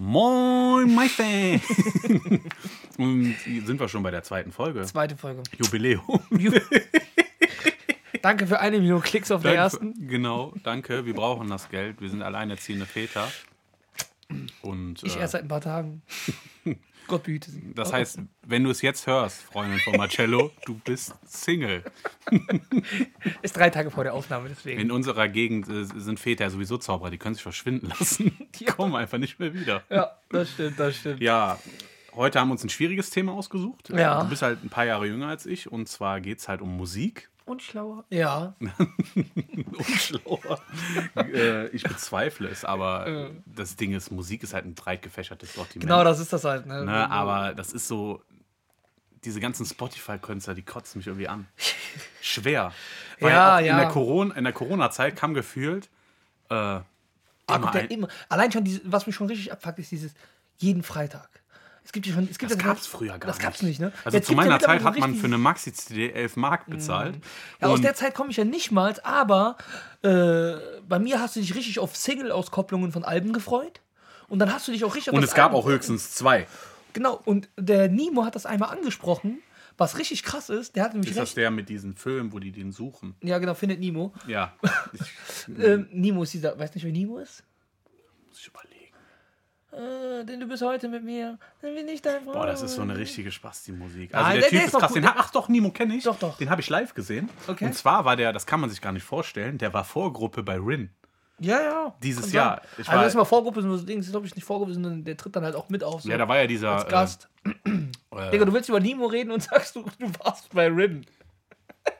Moin, my fan! Und sind wir schon bei der zweiten Folge. Zweite Folge. Jubiläum. Danke für eine Million Klicks auf der Danke ersten. für- Genau, danke. Wir brauchen das Geld. Wir sind alleinerziehende Väter. Und Ich äh, erst seit ein paar Tagen. Gott behüte sie. das heißt, wenn du es jetzt hörst, Freundin von Marcello, du bist Single. Ist drei Tage vor der Aufnahme, deswegen. In unserer Gegend äh, sind Väter ja sowieso Zauberer, die können sich verschwinden lassen. Die Ja. kommen einfach nicht mehr wieder. Ja, das stimmt, das stimmt. Ja, heute haben wir uns ein schwieriges Thema ausgesucht. Ja. Du bist halt ein paar Jahre jünger als ich und zwar geht es halt um Musik. Und schlauer. Ja. Und schlauer. äh, ich bezweifle es, aber das Ding ist, Musik ist halt ein breit gefächertes Sortiment. Genau, das ist das halt. Ne? ne, aber das ist so, diese ganzen Spotify-Künstler, die kotzen mich irgendwie an. Schwer. Weil Ja, auch in ja. der Corona, in der Corona-Zeit kam gefühlt äh, immer ein, immer. Allein schon, dieses, was mich schon richtig abfuckt, ist dieses jeden Freitag. Es gibt ja schon. Es gibt das ja gab es früher gar Das nicht. gab's nicht, ne? Also Jetzt zu ja meiner Zeit hat man für eine Maxi-CD 11 Mark bezahlt. Ja, aus der Zeit komme ich ja nicht mal, aber äh, bei mir hast du dich richtig auf Single-Auskopplungen von Alben gefreut. Und dann hast du dich auch richtig auf und das es gab Album auch höchstens zwei. Genau, und der Nimo hat das einmal angesprochen, was richtig krass ist. Der hat nämlich Ist das recht. der mit diesen Filmen, wo die den suchen? Ja, genau, findet Nimo. Ja. Ähm, Nimo ist dieser, weißt nicht, wer Nimo ist? muss ich überlegen. Äh, denn du bist heute mit mir, dann bin ich dein Freund. Boah, das ist so eine richtige Spasti-Musik. Also der, der- Typ der ist ist krass. Den, ach doch, Nimo kenne ich. Doch, doch. Den habe ich live gesehen. Okay. Und zwar war der, das kann man sich gar nicht vorstellen, der war Vorgruppe bei Rin. Ja, ja. Dieses Jahr. Ich Also war- das ist mal Vorgruppe, so Ding, ist glaube ich nicht Vorgruppe, sondern der tritt dann halt auch mit auf. So Ja, da war ja dieser. als Gast. Äh, Digga, du willst über Nimo reden und sagst, du, du warst bei Rin. äh,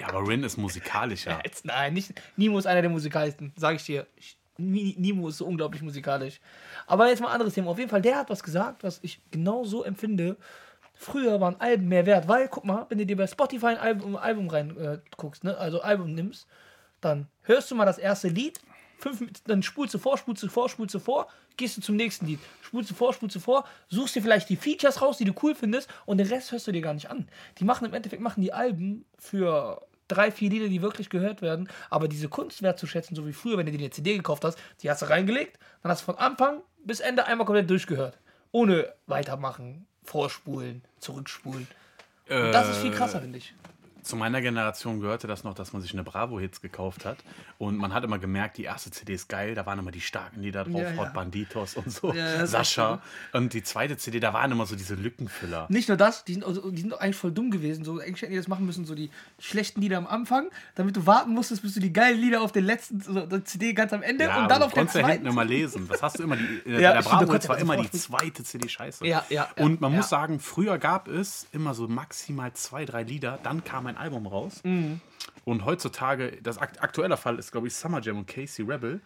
ja, aber Rin ist musikalischer. Jetzt, nein, nicht. Nimo ist einer der musikalisten, sage ich dir. Ich, Nimo ist so unglaublich musikalisch. Aber jetzt mal ein anderes Thema. Auf jeden Fall, der hat was gesagt, was ich genau so empfinde. Früher waren Alben mehr wert, weil, guck mal, wenn du dir bei Spotify ein Album, Album rein äh, ne, also Album nimmst, dann hörst du mal das erste Lied, fünf, dann spulst du vor, spulst du vor, spulst du vor, gehst du zum nächsten Lied, spulst du vor, spulst du vor, suchst dir vielleicht die Features raus, die du cool findest und den Rest hörst du dir gar nicht an. Die machen im Endeffekt machen die Alben für drei, vier Lieder, die wirklich gehört werden, aber diese Kunst wertzuschätzen, so wie früher, wenn du dir eine CD gekauft hast, die hast du reingelegt, dann hast du von Anfang bis Ende einmal komplett durchgehört. Ohne weitermachen, vorspulen, zurückspulen. Und das ist viel krasser, finde ich. Zu meiner Generation gehörte das noch, dass man sich eine Bravo-Hits gekauft hat. Und man hat immer gemerkt, die erste CD ist geil, da waren immer die starken Lieder drauf, Ja, ja. Hot Banditos und so, Ja, Sascha. Und die zweite CD, da waren immer so diese Lückenfüller. Nicht nur das, die sind, also, die sind eigentlich voll dumm gewesen. So, eigentlich hätten die das machen müssen, so die schlechten Lieder am Anfang, damit du warten musstest, bis du die geilen Lieder auf den letzten, so, der CD ganz am Ende und dann du auf den konntest ja hinten zweiten. immer lesen. Das hast du immer, die, äh, Ja, der stimmt, du Bravo konntest war immer die zweite CD scheiße. Ja, ja, Und man muss sagen, früher gab es immer so maximal zwei, drei Lieder, dann kam ein Album raus. Mhm. Und heutzutage, das akt aktuelle Fall ist, glaube ich, Summer Jam und Casey Rebel.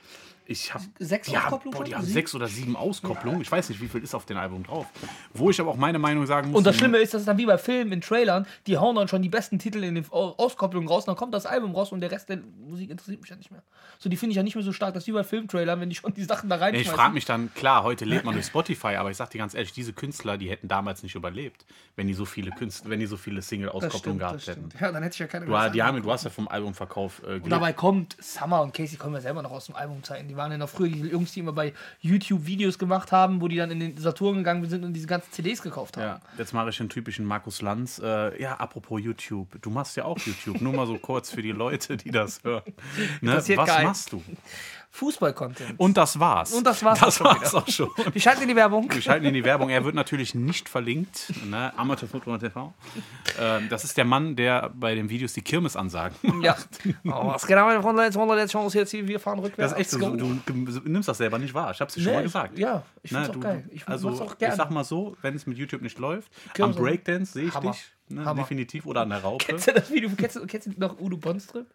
Ich habe Sechs die haben, Auskopplungen boah, die haben sechs oder sieben Auskopplungen. Ich weiß nicht, wie viel ist auf dem Album drauf. Wo ich aber auch meine Meinung sagen muss. Und das Schlimme ist, dass es dann wie bei Filmen in Trailern, die hauen dann schon die besten Titel in den Au- Auskopplungen raus, dann kommt das Album raus und der Rest der Musik interessiert mich ja nicht mehr. So, die finde ich ja nicht mehr so stark, das ist wie bei Filmtrailern, wenn die schon die Sachen da Nee, ich frage mich dann, klar, heute lebt man durch Spotify, aber ich sag dir ganz ehrlich, diese Künstler, die hätten damals nicht überlebt, wenn die so viele Künstler, wenn die so viele Single-Auskopplungen gehabt hätten. Ja, dann hätte ich ja keine Du, die haben, du hast ja vom Albumverkauf äh, Und dabei kommt Summer und Casey kommen ja selber noch aus dem Albumzeiten. Die waren ja noch früher die Jungs, die immer bei YouTube Videos gemacht haben, wo die dann in den Saturn gegangen sind und diese ganzen CDs gekauft haben. Ja, jetzt mache ich einen typischen Markus Lanz. Äh, ja, apropos YouTube. Du machst ja auch YouTube. Nur mal so kurz für die Leute, die das hören. Ne? Was keinen. machst du? Fußball-Content. Und das war's. Und das war's Das auch schon war's auch schon. Wir schalten in die Werbung. Wir schalten in die Werbung. Er wird natürlich nicht verlinkt. Ne? Amateur Football TV. Ähm, das ist der Mann, der bei den Videos die Kirmes ansagt. Ja. Oh, was geht an, Freunde? Jetzt wir jetzt Chance jetzt hier, wir fahren rückwärts. Das ist echt so. Du, du, nimmst das selber nicht wahr. Ich hab's dir schon Nee, mal gesagt. Ja, ich Ne, find's auch du, geil. Ich also, auch ich gerne. sag mal so, wenn es mit YouTube nicht läuft, Kirmes am Breakdance sehe ich Hammer. dich. Ne, definitiv. Oder an der Raupe. Kennst du das Video? Kennst du, kennst du noch Udo Bonström?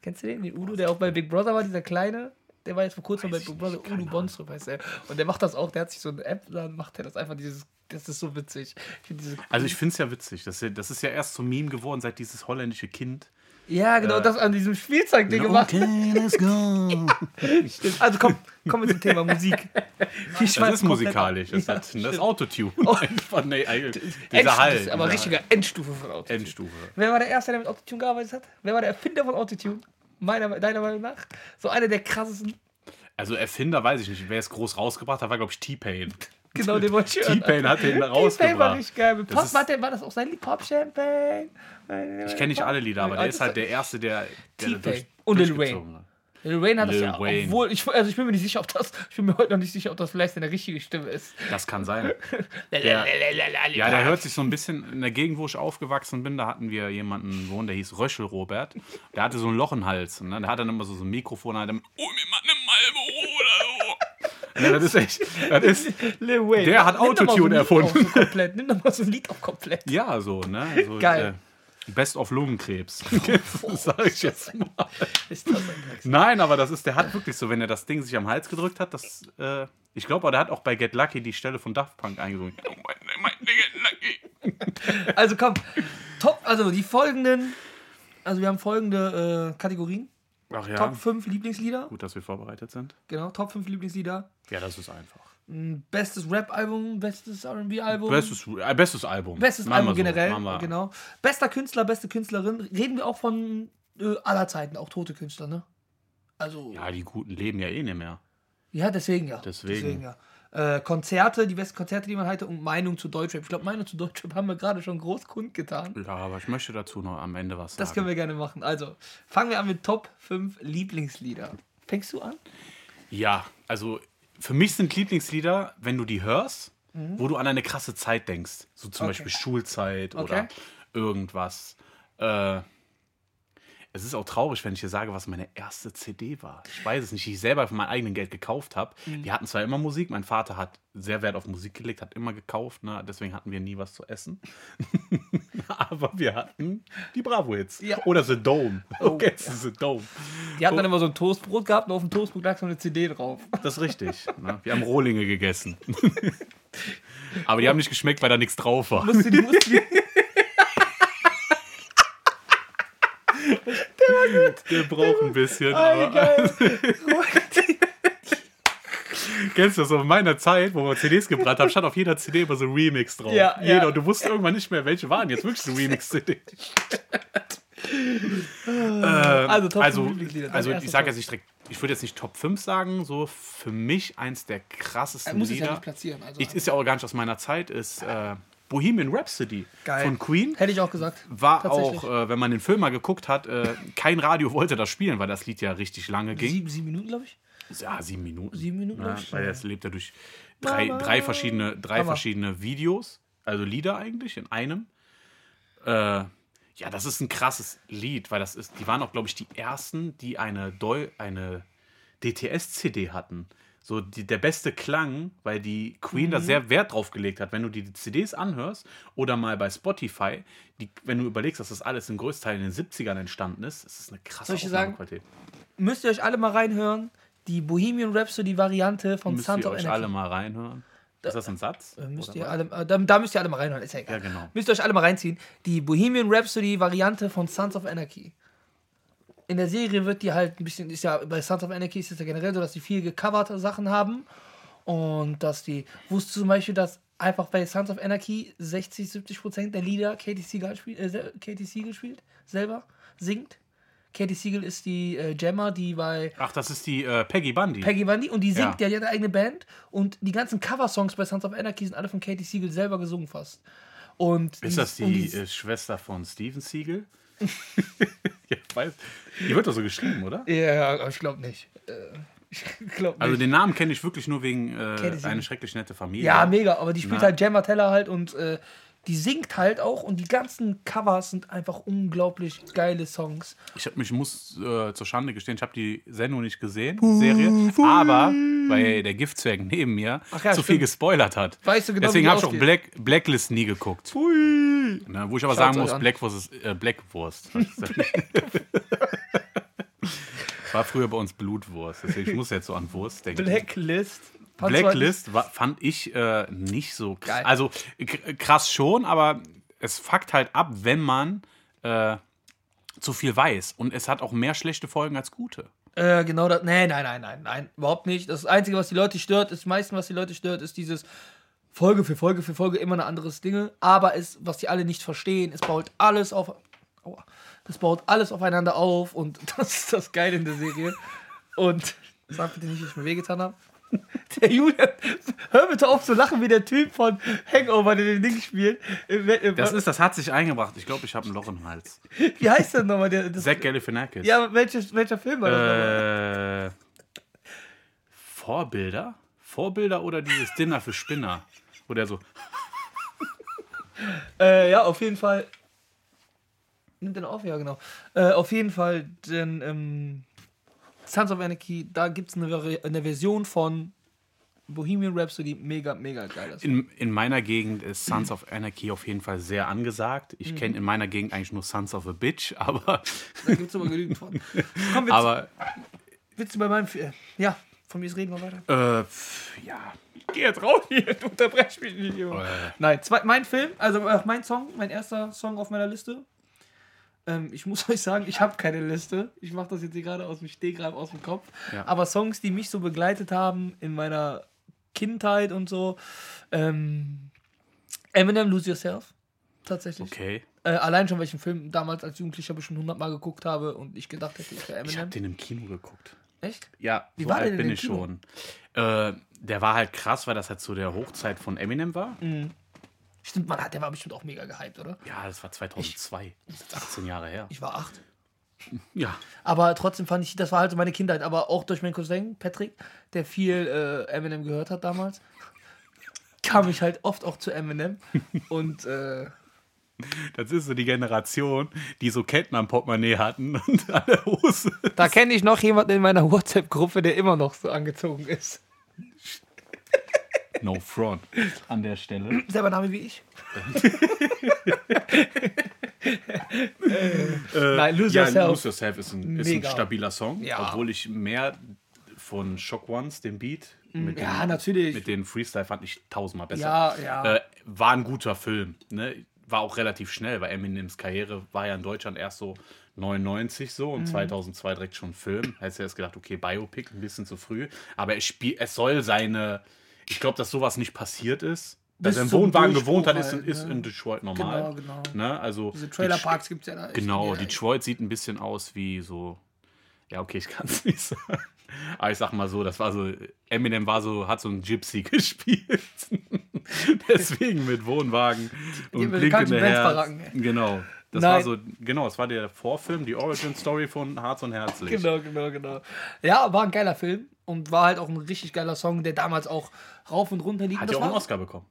Kennst du den? Den Udo, der auch bei Big Brother war, dieser kleine? Der war jetzt vor kurzem bei keine Udo Bonström heißt er. Und der macht das auch. Der hat sich so eine App, dann macht er das einfach dieses. Das ist so witzig. Ich Also ich finde es ja witzig. Das, ist ja- das ist ja erst so ein Meme geworden, seit dieses holländische Kind. ja, genau, äh, das an diesem Spielzeugding gemacht. Okay, let's go. Stimmt. Also komm, kommen wir zum Thema Musik. Wir Das schweifen ist musikalisch. Das, hat, Ja, das ist. Autotune. Nee, Endstufe, dieser Hall. das aber richtiger Endstufe von Autotune. Endstufe. Wer war der Erste, der mit Autotune gearbeitet hat? Wer war der Erfinder von Autotune? Meiner, deiner Meinung nach? So einer der krassesten. Also Erfinder weiß ich nicht. Wer es groß rausgebracht hat, war, glaube ich, T-Pain. Genau, den wollte ich hören. T-Pain hat den T-Pain war rausgebracht. richtig geil. Mit Pop, war, der, war das auch sein Lied? Pop Champagne? Ich kenne nicht alle Lieder, aber der ist halt der Erste, der, der T-Pain. durch, Und Lil durchgezogen hat. Lil Wayne hat das Lil ja, Wayne. obwohl, ich, also ich bin mir nicht sicher, ob das, ich bin mir heute noch nicht sicher, ob das vielleicht seine richtige Stimme ist. Das kann sein. Ja, der hört sich so ein bisschen, in der Gegend, wo ich aufgewachsen bin, da hatten wir jemanden wohnen, der hieß Röschel Robert. Der hatte so ein Loch im Hals. Ne? Der hat dann immer so, so ein Mikrofon, hat dann, oh, mir mal eine Malboro oder so. Ja, das ist echt, das ist, Lil Wayne. Der hat so Autotune Lied erfunden. So komplett. Nimm doch mal so ein Lied auf komplett. ja, so, ne? So, Geil. Äh, Best of Lungenkrebs. Sag ich jetzt mal. Ist das ein Drecksau. Nein, aber das ist, der hat wirklich so, wenn er das Ding sich am Hals gedrückt hat, das, äh, ich glaube, der hat auch bei Get Lucky die Stelle von Daft Punk eingesungen. Oh, mein, mein, Get Lucky. Also komm, top, also die folgenden, also wir haben folgende äh, Kategorien. Ach ja, Top 5 Lieblingslieder. gut, dass wir vorbereitet sind. Genau, Top 5 Lieblingslieder. Ja, das ist einfach. Bestes Rap-Album, bestes RB-Album. Bestes, äh, bestes Album. Bestes Machen Album generell, genau. Bester Künstler, beste Künstlerin. Reden wir auch von äh, aller Zeiten, auch tote Künstler, ne? Also, ja, Ja, die Guten leben ja eh nicht mehr. deswegen ja. Deswegen. ja. Äh, Konzerte, die besten Konzerte, die man hatte und Meinung zu Deutschrap. Ich glaube, Meinung zu Deutschrap haben wir gerade schon groß kundgetan. Ja, aber ich möchte dazu noch am Ende was sagen. Das können wir gerne machen. Also, fangen wir an mit Top 5 Lieblingslieder. Fängst du an? Ja, also für mich sind Lieblingslieder, wenn du die hörst, Mhm. wo du an eine krasse Zeit denkst. So zum Okay. Beispiel Schulzeit oder Okay. irgendwas. Äh, es ist auch traurig, wenn ich dir sage, was meine erste CD war. Ich weiß es nicht, die ich selber von meinem eigenen Geld gekauft habe. Mhm. Die hatten zwar immer Musik, mein Vater hat sehr Wert auf Musik gelegt, hat immer gekauft, ne? deswegen hatten wir nie was zu essen. Aber wir hatten die Bravo-Hits. Ja. Oder The Dome. Oh, Okay, The Dome. Die hat dann immer so ein Toastbrot gehabt und auf dem Toastbrot lag so eine CD drauf. Das ist richtig. Ne? Wir haben Rohlinge gegessen. Aber die haben nicht geschmeckt, weil da nichts drauf war. Musst du die, musst du die, Der braucht ein bisschen. Aber, kennst du das? So in meiner Zeit, wo wir CDs gebrannt haben, stand auf jeder CD immer so ein Remix drauf. Ja, Jeder. ja. Und du wusstest irgendwann nicht mehr, welche waren jetzt wirklich so Remix-CD. Also, Top also, 5 Lieblingslieder. Dein also ich sage jetzt nicht direkt, ich würde jetzt nicht Top 5 sagen, so für mich eins der krassesten Er muss es ja Lieder. nicht platzieren. Also, ich, ist ja auch gar nicht aus meiner Zeit, ist äh, Bohemian Rhapsody Geil. von Queen. Hätte ich auch gesagt. War auch, äh, wenn man den Film mal geguckt hat, äh, kein Radio wollte das spielen, weil das Lied ja richtig lange ging. Sieben, sieben Minuten, glaube ich. Ja, sieben Minuten. Sieben Minuten, Ja, weil das lebt ja durch drei, Mama. drei, verschiedene, drei verschiedene Videos, also Lieder eigentlich in einem. Äh, ja, das ist ein krasses Lied, weil das ist, die waren auch, glaube ich, die ersten, die eine, Deu eine DTS-CD hatten. So die, der beste Klang, weil die Queen Mhm. da sehr Wert drauf gelegt hat. Wenn du die CDs anhörst oder mal bei Spotify, die, wenn du überlegst, dass das alles im größten Teil in den 70ern entstanden ist, ist es eine krasse Soll ich? Aufnahmequalität. Müsst ihr euch alle mal reinhören. Die Bohemian Rhapsody-Variante von Müsst Sons ihr of euch Energy. alle mal reinhören. Ist das ein Satz? Äh, Müsst ihr alle, äh, da, da müsst ihr alle mal reinhören, ist ja egal. Ja, genau. Müsst ihr euch alle mal reinziehen. Die Bohemian Rhapsody-Variante von Sons of Anarchy. In der Serie wird die halt ein bisschen, ist ja bei Sons of Anarchy ist es ja generell so, dass die viel gecoverte Sachen haben. Und dass die, wusstest du zum Beispiel, dass einfach bei Sons of Anarchy 60, 70 Prozent der Lieder Katie Siegel spielt, äh, Katie Siegel spielt, selber singt. Katie Siegel ist die äh, Gemma, die bei Ach, das ist die äh, Peggy Bundy. Peggy Bundy und die singt Ja. die hat eine eigene Band und die ganzen Cover-Songs bei Sons of Anarchy sind alle von Katie Siegel selber gesungen fast. Und ist das und die äh, Schwester von Steven Siegel? ja, ich weiß. Die wird doch so geschrieben, oder? Ja, ich glaube nicht. Äh, Ich glaube nicht. Also den Namen kenne ich wirklich nur wegen äh, eine schrecklich nette Familie. ja, mega, aber die spielt Na. halt Gemma Teller halt und äh, die singt halt auch und die ganzen Covers sind einfach unglaublich geile Songs. Ich, hab, mich muss äh, zur Schande gestehen, ich habe die Sendung nicht gesehen, die Serie, aber weil der Giftzwerg neben mir Ach ja, zu viel gespoilert hat. Weißt du genau, Deswegen habe ich auch? Black, Blacklist nie geguckt. Na, wo ich aber Schaut's sagen muss. Blackwurst ist äh, Blackwurst. War früher bei uns Blutwurst, deswegen ich muss jetzt so an Wurst denken. Blacklist. Blacklist war, fand ich äh, nicht so krass. Geil. Also krass schon, aber es fuckt halt ab, wenn man äh, zu viel weiß. Und es hat auch mehr schlechte Folgen als gute. Äh, genau das. Nee, nein, nein, nein, nein, überhaupt nicht. Das Einzige, was die Leute stört, ist meistens, was die Leute stört, ist dieses Folge für Folge für Folge immer ein anderes Dinge. Aber es, was die alle nicht verstehen, es baut alles auf. Aua. Das baut alles aufeinander auf und das ist das Geile in der Serie. Und Sag bitte nicht, dass ich mir wehgetan habe. Der Julian, hör bitte auf zu lachen wie der Typ von Hangover, der den Ding spielt. Das ist, das hat sich eingebracht. Ich glaube, ich habe ein Loch im Hals. Wie heißt der nochmal? Der, das, Zach Galifianakis. Ja, welches, welcher Film war das äh, Vorbilder? Vorbilder oder dieses Dinner für Spinner? Wo der so... äh, ja, auf jeden Fall... Nimmt den auf? Ja, genau. Äh, auf jeden Fall den... Ähm Sons of Anarchy, da gibt es eine, eine Version von Bohemian Rhapsody, mega, mega geil. In, in meiner Gegend ist Sons of Anarchy auf jeden Fall sehr angesagt. Ich mhm. kenne in meiner Gegend eigentlich nur Sons of a Bitch, aber. Da gibt es aber genügend von. Komm, willst, aber. Willst du bei meinem. Ja, von mir reden wir weiter? Äh, ja. Geh jetzt raus hier, du unterbrechst mich nicht. Äh. Nein, zwei, mein Film, also äh, mein Song, mein erster Song auf meiner Liste ähm, ich muss euch sagen, ich habe keine Liste. Ich mache das jetzt hier gerade aus dem Stegreif, aus dem Kopf. Ja. Aber Songs, die mich so begleitet haben in meiner Kindheit und so. Ähm, Eminem, Lose Yourself. Tatsächlich. Okay. Äh, allein schon, welchen Film damals als Jugendlicher bestimmt 100 Mal geguckt habe und ich gedacht hätte, ich wäre Eminem. Ich habe den im Kino geguckt. Echt? Ja, Wie so war alt bin ich Kino? schon. Äh, der war halt krass, weil das halt zu der Hochzeit von Eminem war. Mhm. Stimmt, man hat, der war bestimmt auch mega gehypt, oder? Ja, das war 2002. Ich, das ist 18 Jahre her. Ich war acht. Ja. Aber trotzdem fand ich, das war halt so meine Kindheit. Aber auch durch meinen Cousin Patrick, der viel äh, Eminem gehört hat damals, kam ich halt oft auch zu Eminem. Und äh, das ist so die Generation, die so Ketten am Portemonnaie hatten und an der Hose. Da kenne ich noch jemanden in meiner WhatsApp-Gruppe, der immer noch so angezogen ist. No front an der Stelle. Selber Name wie ich. äh, Nein, Lose ja, Yourself. Lose Yourself ist ein, ist ein stabiler Song, ja. obwohl ich mehr von Shock Ones, den Beat, mm, mit ja, den, natürlich. Mit den Freestyle fand ich tausendmal besser. Ja, ja. Äh, war ein guter Film. Ne? War auch relativ schnell, weil Eminems Karriere war ja in Deutschland erst so 99 so und mhm. 2002 direkt schon Film. Hättest du erst gedacht, okay, Biopic ein bisschen zu früh. Aber es, spiel, es soll seine ich glaube, dass sowas nicht passiert ist. Dass er im Wohnwagen gewohnt hat, ist, halt, ist ne? in Detroit normal. Genau, genau. Ne? Also, Diese Trailerparks gibt es ja da. Genau, Detroit sieht ein bisschen aus wie so. Ja, okay, ich kann es nicht sagen. Aber ich sag mal so, das war so, Eminem war so, hat so ein Gypsy gespielt. Deswegen mit Wohnwagen und blinkende Herz. Genau. Das Nein. war so, genau, es war der Vorfilm, die Origin Story von Harz und Herzlich. Genau, genau, genau. Ja, war ein geiler Film und war halt auch ein richtig geiler Song, der damals auch rauf und runter lief. Hat ja auch einen Oscar bekommen.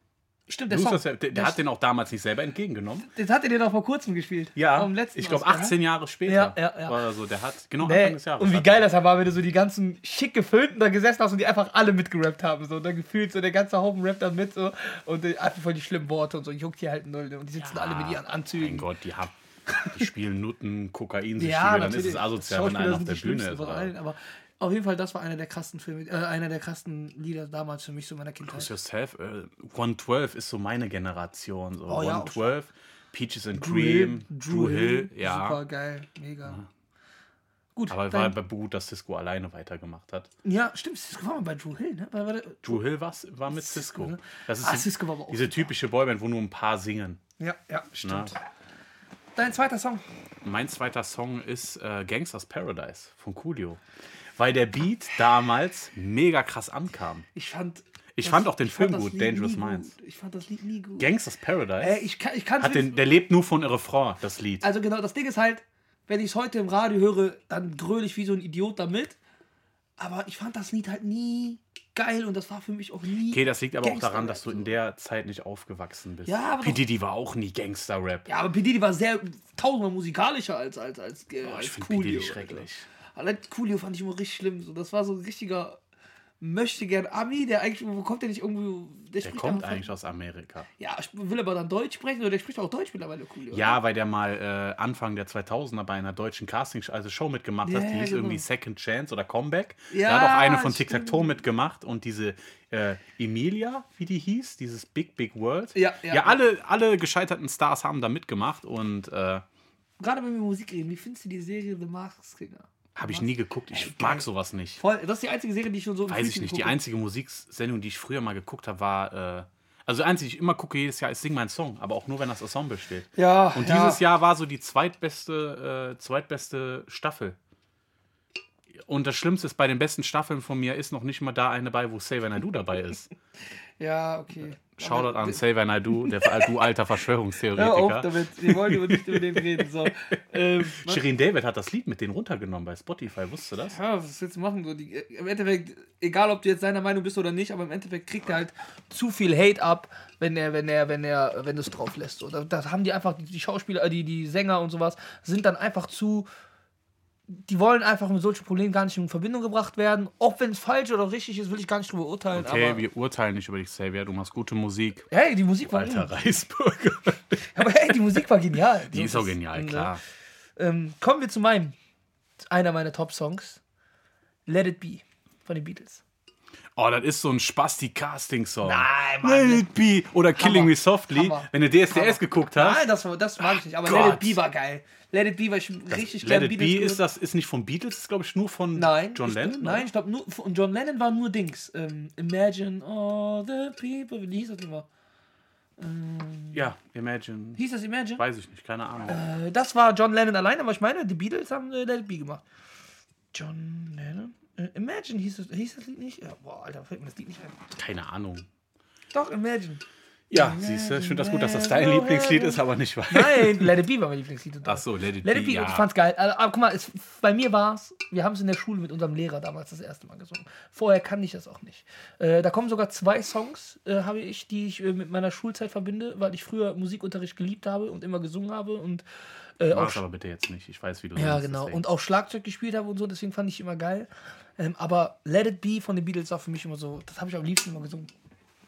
Stimmt, der, Song, das, der, der, der hat den auch damals nicht selber entgegengenommen. Das hat er den auch vor kurzem gespielt. Ja, ich glaube 18 ne? Jahre später. Ja, ja, ja. Oder so, der hat, genau nee. Anfang des Jahres. Und wie geil das war, wenn du so die ganzen schick gefilmten da gesessen hast und die einfach alle mitgerappt haben. So, da gefühlt so der ganze Haufen rappt dann mit so und einfach voll die schlimmen Worte und so. Juckt hier halt null. Und die sitzen ja, alle mit ihren Anzügen. Mein Gott, die haben die spielen Nutten, Kokain, ja, dann ist es asozial, wenn einer auf der Bühne ist. Allen, aber auf jeden Fall, das war einer der krassen Filme, äh, einer der krassen Lieder damals für mich, so meiner Kindheit. Lose Yourself, äh, 112 ist so meine Generation. So. Oh, 112, ja, Peaches and Drew Cream, Hill, Drew Hill, Hill, ja. Super geil, mega. Ja. Gut, aber war bei gut, dass Cisco alleine weitergemacht hat. Ja, stimmt, Cisco war mal bei Drew Hill, ne? War, war Drew Hill war, war mit Cisco. Ne? Das ist ah, Cisco war aber auch diese typische Boyband, wo nur ein paar singen. Ja, ja, stimmt. Na? Dein zweiter Song? Mein zweiter Song ist äh, Gangsters Paradise von Coolio weil der Beat damals mega krass ankam. Ich fand. Ich das, fand auch den Film gut, Dangerous Minds. Ich fand das Lied nie gut. Gangsters Paradise? Äh, ich kann, ich hat den, der lebt nur von Refrain, das Lied. Also genau, das Ding ist halt, wenn ich es heute im Radio höre, dann gröle ich wie so ein Idiot damit. Aber ich fand das Lied halt nie geil und das war für mich auch nie. Okay, das liegt aber auch daran, dass du in der Zeit nicht aufgewachsen bist. Ja, aber. P. Diddy war auch nie Gangster-Rap. Ja, aber P. Diddy war sehr tausendmal musikalischer als, als, als, äh, oh, als ich finde P. Diddy schrecklich. Allein Coolio fand ich immer richtig schlimm. So, das war so ein richtiger möchte gern Ami, der eigentlich, wo kommt der nicht irgendwo? Der, der kommt eigentlich aus Amerika. Ja, will aber dann Deutsch sprechen oder der spricht auch Deutsch mittlerweile Coolio. Ja, oder? weil der mal äh, Anfang der 2000er bei einer deutschen Casting, also Show mitgemacht yeah, hat, die hieß genau. irgendwie Second Chance oder Comeback. Ja, da hat auch eine von Tic Tac Toe mitgemacht und diese äh, Emilia, wie die hieß, dieses Big Big World. Ja, ja, ja alle, alle gescheiterten Stars haben da mitgemacht und äh, Gerade wenn wir Musik reden, wie findest du die Serie The Masked Singer? Habe ich nie geguckt. Ich Ey, mag sowas nicht. Voll, das ist die einzige Serie, die ich schon so. Weiß ich nicht. Die einzige Musiksendung, die ich früher mal geguckt habe, war. Äh, also, die einzige, die ich immer gucke jedes Jahr, ist Sing mein Song, aber auch nur, wenn das Ensemble steht. Ja. Und dieses ja. Jahr war so die zweitbeste, äh, zweitbeste Staffel. Und das Schlimmste ist, bei den besten Staffeln von mir ist noch nicht mal da eine bei, wo Xavier Naidoo dabei ist. Ja, okay. Shoutout an Xavier Naidoo, der du alter Verschwörungstheoretiker. Hör auf damit, wir wollen nicht über den reden. So. Ähm, Shirin David hat das Lied mit denen runtergenommen bei Spotify, wusstest du das? Ja, was willst du machen? So, die, Im Endeffekt, egal ob du jetzt seiner Meinung bist oder nicht, aber im Endeffekt kriegt er halt zu viel Hate ab, wenn er, wenn er, wenn er, wenn du es drauf lässt. So, da, da haben die einfach, die Schauspieler, die, die Sänger und sowas, sind dann einfach zu die wollen einfach mit solchen Problemen gar nicht in Verbindung gebracht werden. Auch wenn es falsch oder richtig ist, will ich gar nicht drüber urteilen. Okay, wir urteilen nicht über dich, Xavier. Du machst gute Musik. Hey, die Musik war Alter Reisburger. aber hey, die Musik war genial. Die so ist auch genial, klar. Ähm, kommen wir zu meinem, einer meiner Top-Songs. Let It Be von den Beatles. Oh, das ist so ein Spasti-Casting-Song. Nein, Mann. Let It Be. Oder Killing Me Softly. Hammer. Wenn du DSDS Hammer. geguckt hast. Nein, das, das mag ich nicht. Aber Gott. Let It Be war geil. Let It Be war ich richtig Let It Be ist das ist nicht von Beatles, ist glaube ich nur von nein, John Lennon. Ich, nein, ich glaube nur von John Lennon war nur Dings. Ähm, Imagine all the people. Wie hieß das immer? Ähm, ja, Imagine. Hieß das Imagine? Weiß ich nicht, keine Ahnung. Äh, das war John Lennon alleine, aber ich meine, die Beatles haben äh, Let It Be gemacht. John Lennon? Äh, Imagine hieß das, hieß das Lied nicht? Ja, boah, Alter, fällt mir das Lied nicht ein. Keine Ahnung. Doch, Imagine. Ja, siehst du, ich finde das gut, dass das dein Lieblingslied ist, aber nicht wahr. Nein, Let It Be war mein Lieblingslied. Ach so, Let It, Let It Be. Ja. Ich fand's geil. Also, aber guck mal, es, bei mir war es, wir haben es in der Schule mit unserem Lehrer damals das erste Mal gesungen. Vorher kannte ich das auch nicht. Äh, da kommen sogar zwei Songs, äh, habe ich, die ich äh, mit meiner Schulzeit verbinde, weil ich früher Musikunterricht geliebt habe und immer gesungen habe und äh, auch aber bitte jetzt nicht. Ich weiß, wie du Ja, genau. Deswegen. Und auch Schlagzeug gespielt habe und so, deswegen fand ich immer geil. Ähm, aber Let It Be von den Beatles war für mich immer so, das habe ich am liebsten immer gesungen.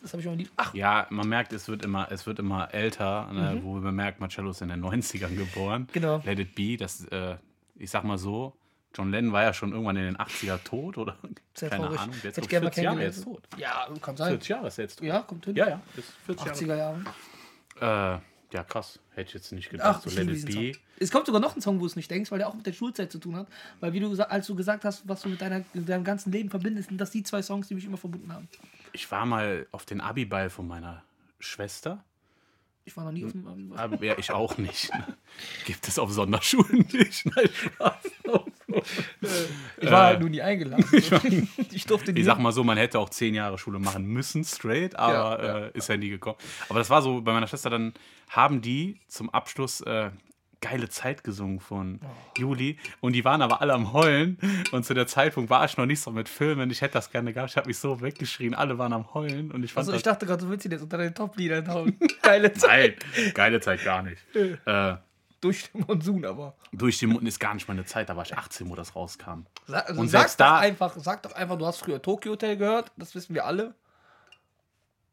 Das habe ich immer lieb. Ach. Ja, man merkt, es wird immer, es wird immer älter, ne, mhm. wo man merkt, Marcello ist in den 90ern geboren. Genau. Let It Be, das, äh, ich sag mal so, John Lennon war ja schon irgendwann in den 80er tot, oder? Sehr Keine traurig. Ahnung, der ist Hätte 40 Jahre jetzt tot. Ja, kann sein. 40 Jahre ist jetzt tot. Ja, kommt hin. Ja, ja, ist 40 80er Jahre. Jahre. Äh, ja, krass. Hätte ich jetzt nicht gedacht. Ach, so Let It Be. Es kommt sogar noch ein Song, wo du es nicht denkst, weil der auch mit der Schulzeit zu tun hat. Weil, wie du als du gesagt hast, was du mit, deiner, mit deinem ganzen Leben verbindest, sind das die zwei Songs, die mich immer verbunden haben. Ich war mal auf den Abi-Ball von meiner Schwester. Ich war noch nie auf dem Abi-Ball. Aber ja, ich auch nicht. Gibt es auf Sonderschulen nicht? Nein, Spaß. ich war halt nur nie eingeladen. ich, ich durfte nie. Ich sag mal so, man hätte auch zehn Jahre Schule machen müssen, straight, aber ja, ja. Äh, ist ja nie gekommen. Aber das war so, bei meiner Schwester dann haben die zum Abschluss äh, geile Zeit gesungen von oh. Juli und die waren aber alle am Heulen und zu der Zeitpunkt war ich noch nicht so mit Filmen. Ich hätte das gerne gehabt. Ich habe mich so weggeschrien. Alle waren am Heulen und ich fand Also ich dachte gerade, du willst ihn jetzt unter den Top-Liedern hauen. geile Zeit. Nein, geile Zeit gar nicht. äh, durch den Monsun aber. Durch den Monsun ist gar nicht meine Zeit. Da war ich 18, wo das rauskam. Sag, also und sag selbst da einfach, sag doch einfach, du hast früher Tokyo Hotel gehört. Das wissen wir alle.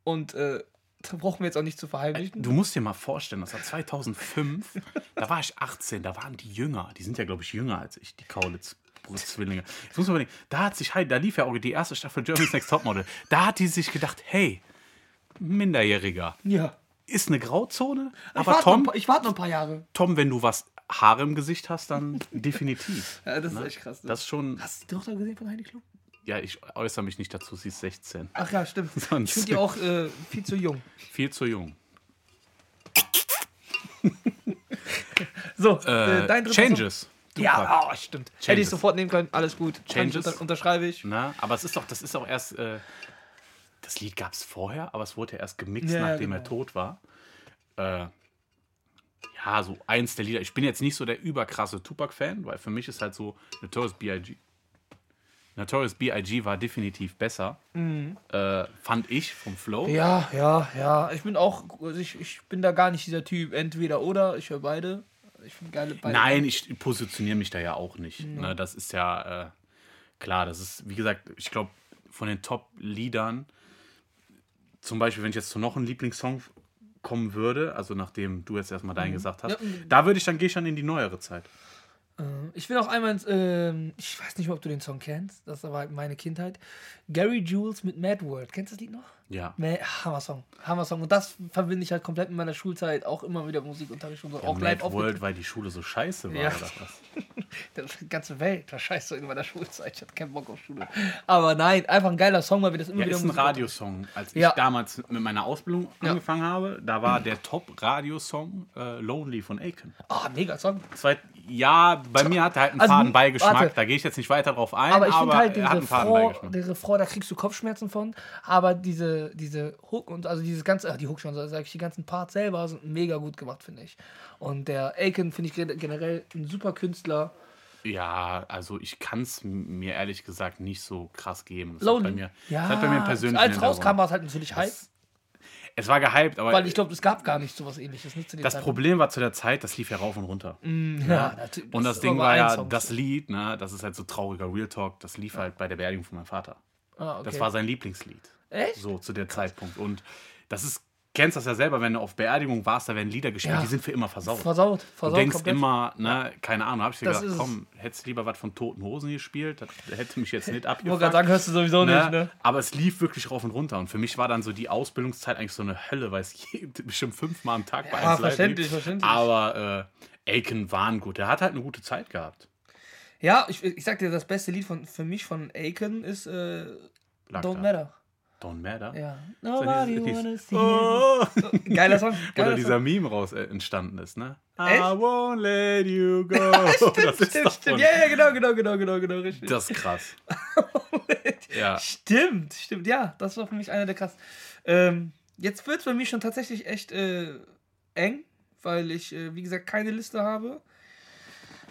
Und äh, da brauchen wir jetzt auch nicht zu verheimlichen. Du musst dir mal vorstellen, das war 2005, da war ich 18, da waren die jünger. Die sind ja, glaube ich, jünger als ich, die Kaulitz-Zwillinge. Jetzt muss man überlegen, da hat sich halt, da lief ja auch die erste Staffel Germany's Next Topmodel. Da hat die sich gedacht, hey, Minderjähriger. Ja. Ist eine Grauzone, ich aber Tom. Noch, ich warte noch ein paar Jahre. Tom, wenn du was Haare im Gesicht hast, dann definitiv. Ja, das ist ne? echt krass. Ne? Das ist schon. Hast du die Tochter gesehen von Heidi Klum? Ja, ich äußere mich nicht dazu, sie ist 16. Ach ja, stimmt. Sonst ich finde die auch äh, viel zu jung. Viel zu jung. so, äh, dein dritter Changes. Ja, oh, stimmt. Changes. Hätte ich sofort nehmen können, alles gut. Changes. Unter, unterschreibe ich. Na, aber es ist doch, das ist auch erst, äh, das Lied gab es vorher, aber es wurde ja erst gemixt, ja, nachdem genau. er tot war. Äh, ja, so eins der Lieder. Ich bin jetzt nicht so der überkrasse Tupac-Fan, weil für mich ist halt so Notorious B.I.G. Notorious B.I.G. war definitiv besser. Mhm. Äh, fand ich vom Flow. Ja, ja, ja. Ich bin auch, ich, ich bin da gar nicht dieser Typ, entweder oder. Ich höre beide. Ich finde geile beide. Nein, ich positioniere mich da ja auch nicht. Mhm. Ne, das ist ja äh, klar, das ist, wie gesagt, ich glaube, von den Top-Liedern, zum Beispiel, wenn ich jetzt zu noch einem Lieblingssong kommen würde, also nachdem du jetzt erstmal deinen mhm. gesagt hast, ja. da würde ich dann, gehe ich dann in die neuere Zeit. Äh, ich will auch einmal, äh, ich weiß nicht ob du den Song kennst, das war halt meine Kindheit. Gary Jules mit Mad World. Kennst du das Lied noch? Ja. Hammer-Song. Hammer-Song. Und das verbinde ich halt komplett mit meiner Schulzeit auch immer wieder Musikunterricht und so. Ja, auch Mad World, weil die Schule so scheiße war, ja. oder was? die ganze Welt war scheiße in meiner Schulzeit. Ich hatte keinen Bock auf Schule. Aber nein, einfach ein geiler Song, weil wir das immer ja, wieder. ist ein Radiosong. Als ich damals mit meiner Ausbildung angefangen habe, da war der Top-Radiosong äh, Lonely von Aiken. Ah, oh, mega Song. Zwei, ja, bei mir hat er halt einen also, faden Beigeschmack. Warte. Da gehe ich jetzt nicht weiter drauf ein. Aber ich finde halt den Refrain, der Refrain, da kriegst du Kopfschmerzen von. Aber diese, diese Hook und also dieses ganze, ach, die Hook schon, sag ich, die ganzen Parts selber sind mega gut gemacht, finde ich. Und der Aiken finde ich generell ein super Künstler. Ja, also ich kann es mir ehrlich gesagt nicht so krass geben. Das Lonely. Hat bei mir, ja, das hat bei mir persönlich. Als rauskam, war es halt natürlich Hype. Es war gehypt, aber. Weil ich glaube, es gab gar nicht so was ähnliches. Nicht das Zeit. Problem war zu der Zeit, das lief ja rauf und runter. Mm, ja, natürlich. Und das, das Ding war ja, Song. das Lied, ne, das ist halt so trauriger Real Talk, das lief ja. halt bei der Beerdigung von meinem Vater. Ah, okay. Das war sein Lieblingslied. Echt? So zu der Zeitpunkt. Und das ist kennst das ja selber, wenn du auf Beerdigung warst, da werden Lieder gespielt, ja. die sind für immer versaut. Versaut, versaut. Du denkst komplett. immer, ne, keine Ahnung, hab ich dir das gedacht, komm, hättest du lieber was von Toten Hosen gespielt, das hätte mich jetzt nicht abgefuckt. Ich wollte gerade sagen, hörst du sowieso ne? nicht, ne? Aber es lief wirklich rauf und runter und für mich war dann so die Ausbildungszeit eigentlich so eine Hölle, weil es bestimmt fünfmal am Tag bei ja, verständlich, verständlich. Aber äh, Aiken waren gut, der hat halt eine gute Zeit gehabt. Ja, ich, ich sag dir, das beste Lied von, für mich von Aiken ist äh, Don't Matter. Don't Matter. Ja. Nobody so wanna see oh. Geiler Song. Geiler Oder dieser Song. Meme raus entstanden ist, ne? Echt? I won't let you go. stimmt, das ist stimmt, stimmt. Ja, ja, genau, genau, genau, genau, genau, richtig. Das ist krass. ja. Stimmt, stimmt, ja. Das war für mich einer der krass. Ähm, jetzt wird es für mich schon tatsächlich echt äh, eng, weil ich, äh, wie gesagt, keine Liste habe.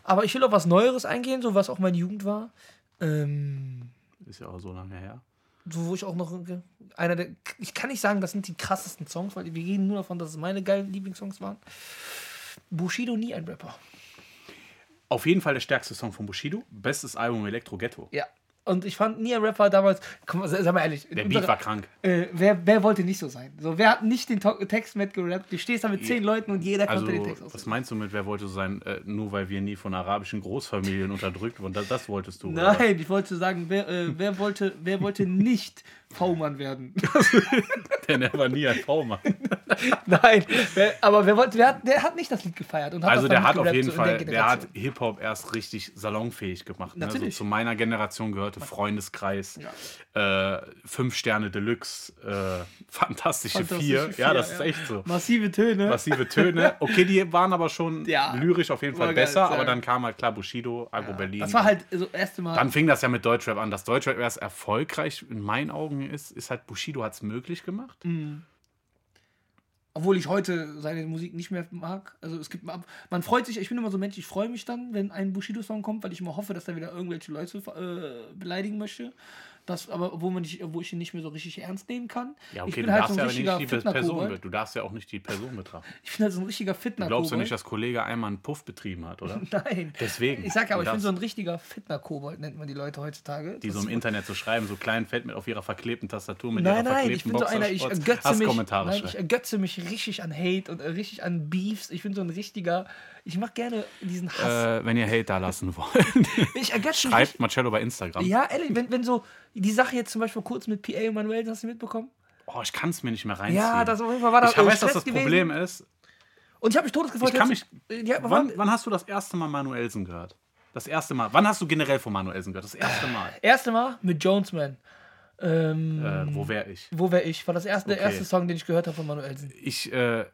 Aber ich will auf was Neueres eingehen, so was auch meine Jugend war. Ähm, ist ja auch so lange her wo ich auch noch einer der. Ich kann nicht sagen, das sind die krassesten Songs, weil wir reden nur davon, dass es meine geilen Lieblingssongs waren. Bushido nie ein Rapper. Auf jeden Fall der stärkste Song von Bushido. Bestes Album Elektro Ghetto. Ja, und ich fand nie ein Rapper damals, komm, sag mal ehrlich. Der Beat war krank. Äh, wer, wer wollte nicht so sein? So, wer hat nicht den Text mitgerappt? Du stehst da mit zehn. Leuten und jeder also, konnte den Text aussehen. Was meinst du mit, wer wollte so sein, äh, nur weil wir nie von arabischen Großfamilien unterdrückt wurden? Das, das wolltest du? Nein, oder? ich wollte sagen, wer, äh, wer, wollte, wer wollte nicht V-Mann werden. Denn er war nie ein V-Mann. Nein, wer, aber wer, wollte, wer, hat, der hat nicht das Lied gefeiert. Und hat also der hat auf jeden Fall, der hat Hip-Hop erst richtig salonfähig gemacht. Ne? Also zu meiner Generation gehörte Freundeskreis, ja. äh, Fünf Sterne Deluxe, äh, Fantastische, Fantastische vier. vier. Ja, das ja. ist echt so. Massive Töne. Massive Töne. Okay, die waren aber schon ja. lyrisch auf jeden Fall besser, geil, aber dann kam halt klar Bushido, Agro Berlin. Das war halt so das erste Mal. Dann fing das ja mit Deutschrap an. Das Deutschrap erst erfolgreich in meinen Augen gegangen ist, ist halt Bushido hat es möglich gemacht. Mhm. Obwohl ich heute seine Musik nicht mehr mag. Also es gibt man freut sich, ich bin immer so Mensch, ich freue mich dann, wenn ein Bushido-Song kommt, weil ich immer hoffe, dass er wieder irgendwelche Leute äh, beleidigen möchte das aber wo man nicht, wo ich ihn nicht mehr so richtig ernst nehmen kann. Ja, okay, du, halt darfst so ja nicht die Person, du darfst ja auch nicht die Person betrachten. Ich bin halt so ein richtiger Fitner. Du glaubst du nicht, dass Kollege einmal einen Puff betrieben hat, oder? Nein. Deswegen. Ich sag ja, aber ich bin so ein richtiger Fitner-Kobold, nennt man die Leute heutzutage. Die das so im Internet so schreiben, so klein fett mit auf ihrer verklebten Tastatur mit nein, ihrer nein, ich bin so einer, ich ergötze mich, nein, ich ergötze mich richtig an Hate und richtig an Beefs. Ich bin so ein richtiger ich mache gerne diesen Hass. Äh, wenn ihr Hate da lassen wollt. ich ergötze Schreibt Marcello bei Instagram. Ja, ehrlich, wenn, wenn so die Sache jetzt zum Beispiel kurz mit PA und Manuel, hast du mitbekommen? Oh, ich kann es mir nicht mehr reinziehen. Ja, das auf jeden Fall war das Ich weiß, dass das gewesen. Problem ist. Und ich habe mich todesgefreut. Ich kann mich, ja, wann, wann hast du das erste Mal Manuelsen gehört? Das erste Mal. Wann hast du generell von Manuelsen gehört? Das erste Mal. Erste Mal mit Jonesman. Ähm, äh, wo wäre ich? Wo wäre ich? War das erste, okay. der erste Song, den ich gehört habe von Manuelsen. Ich äh,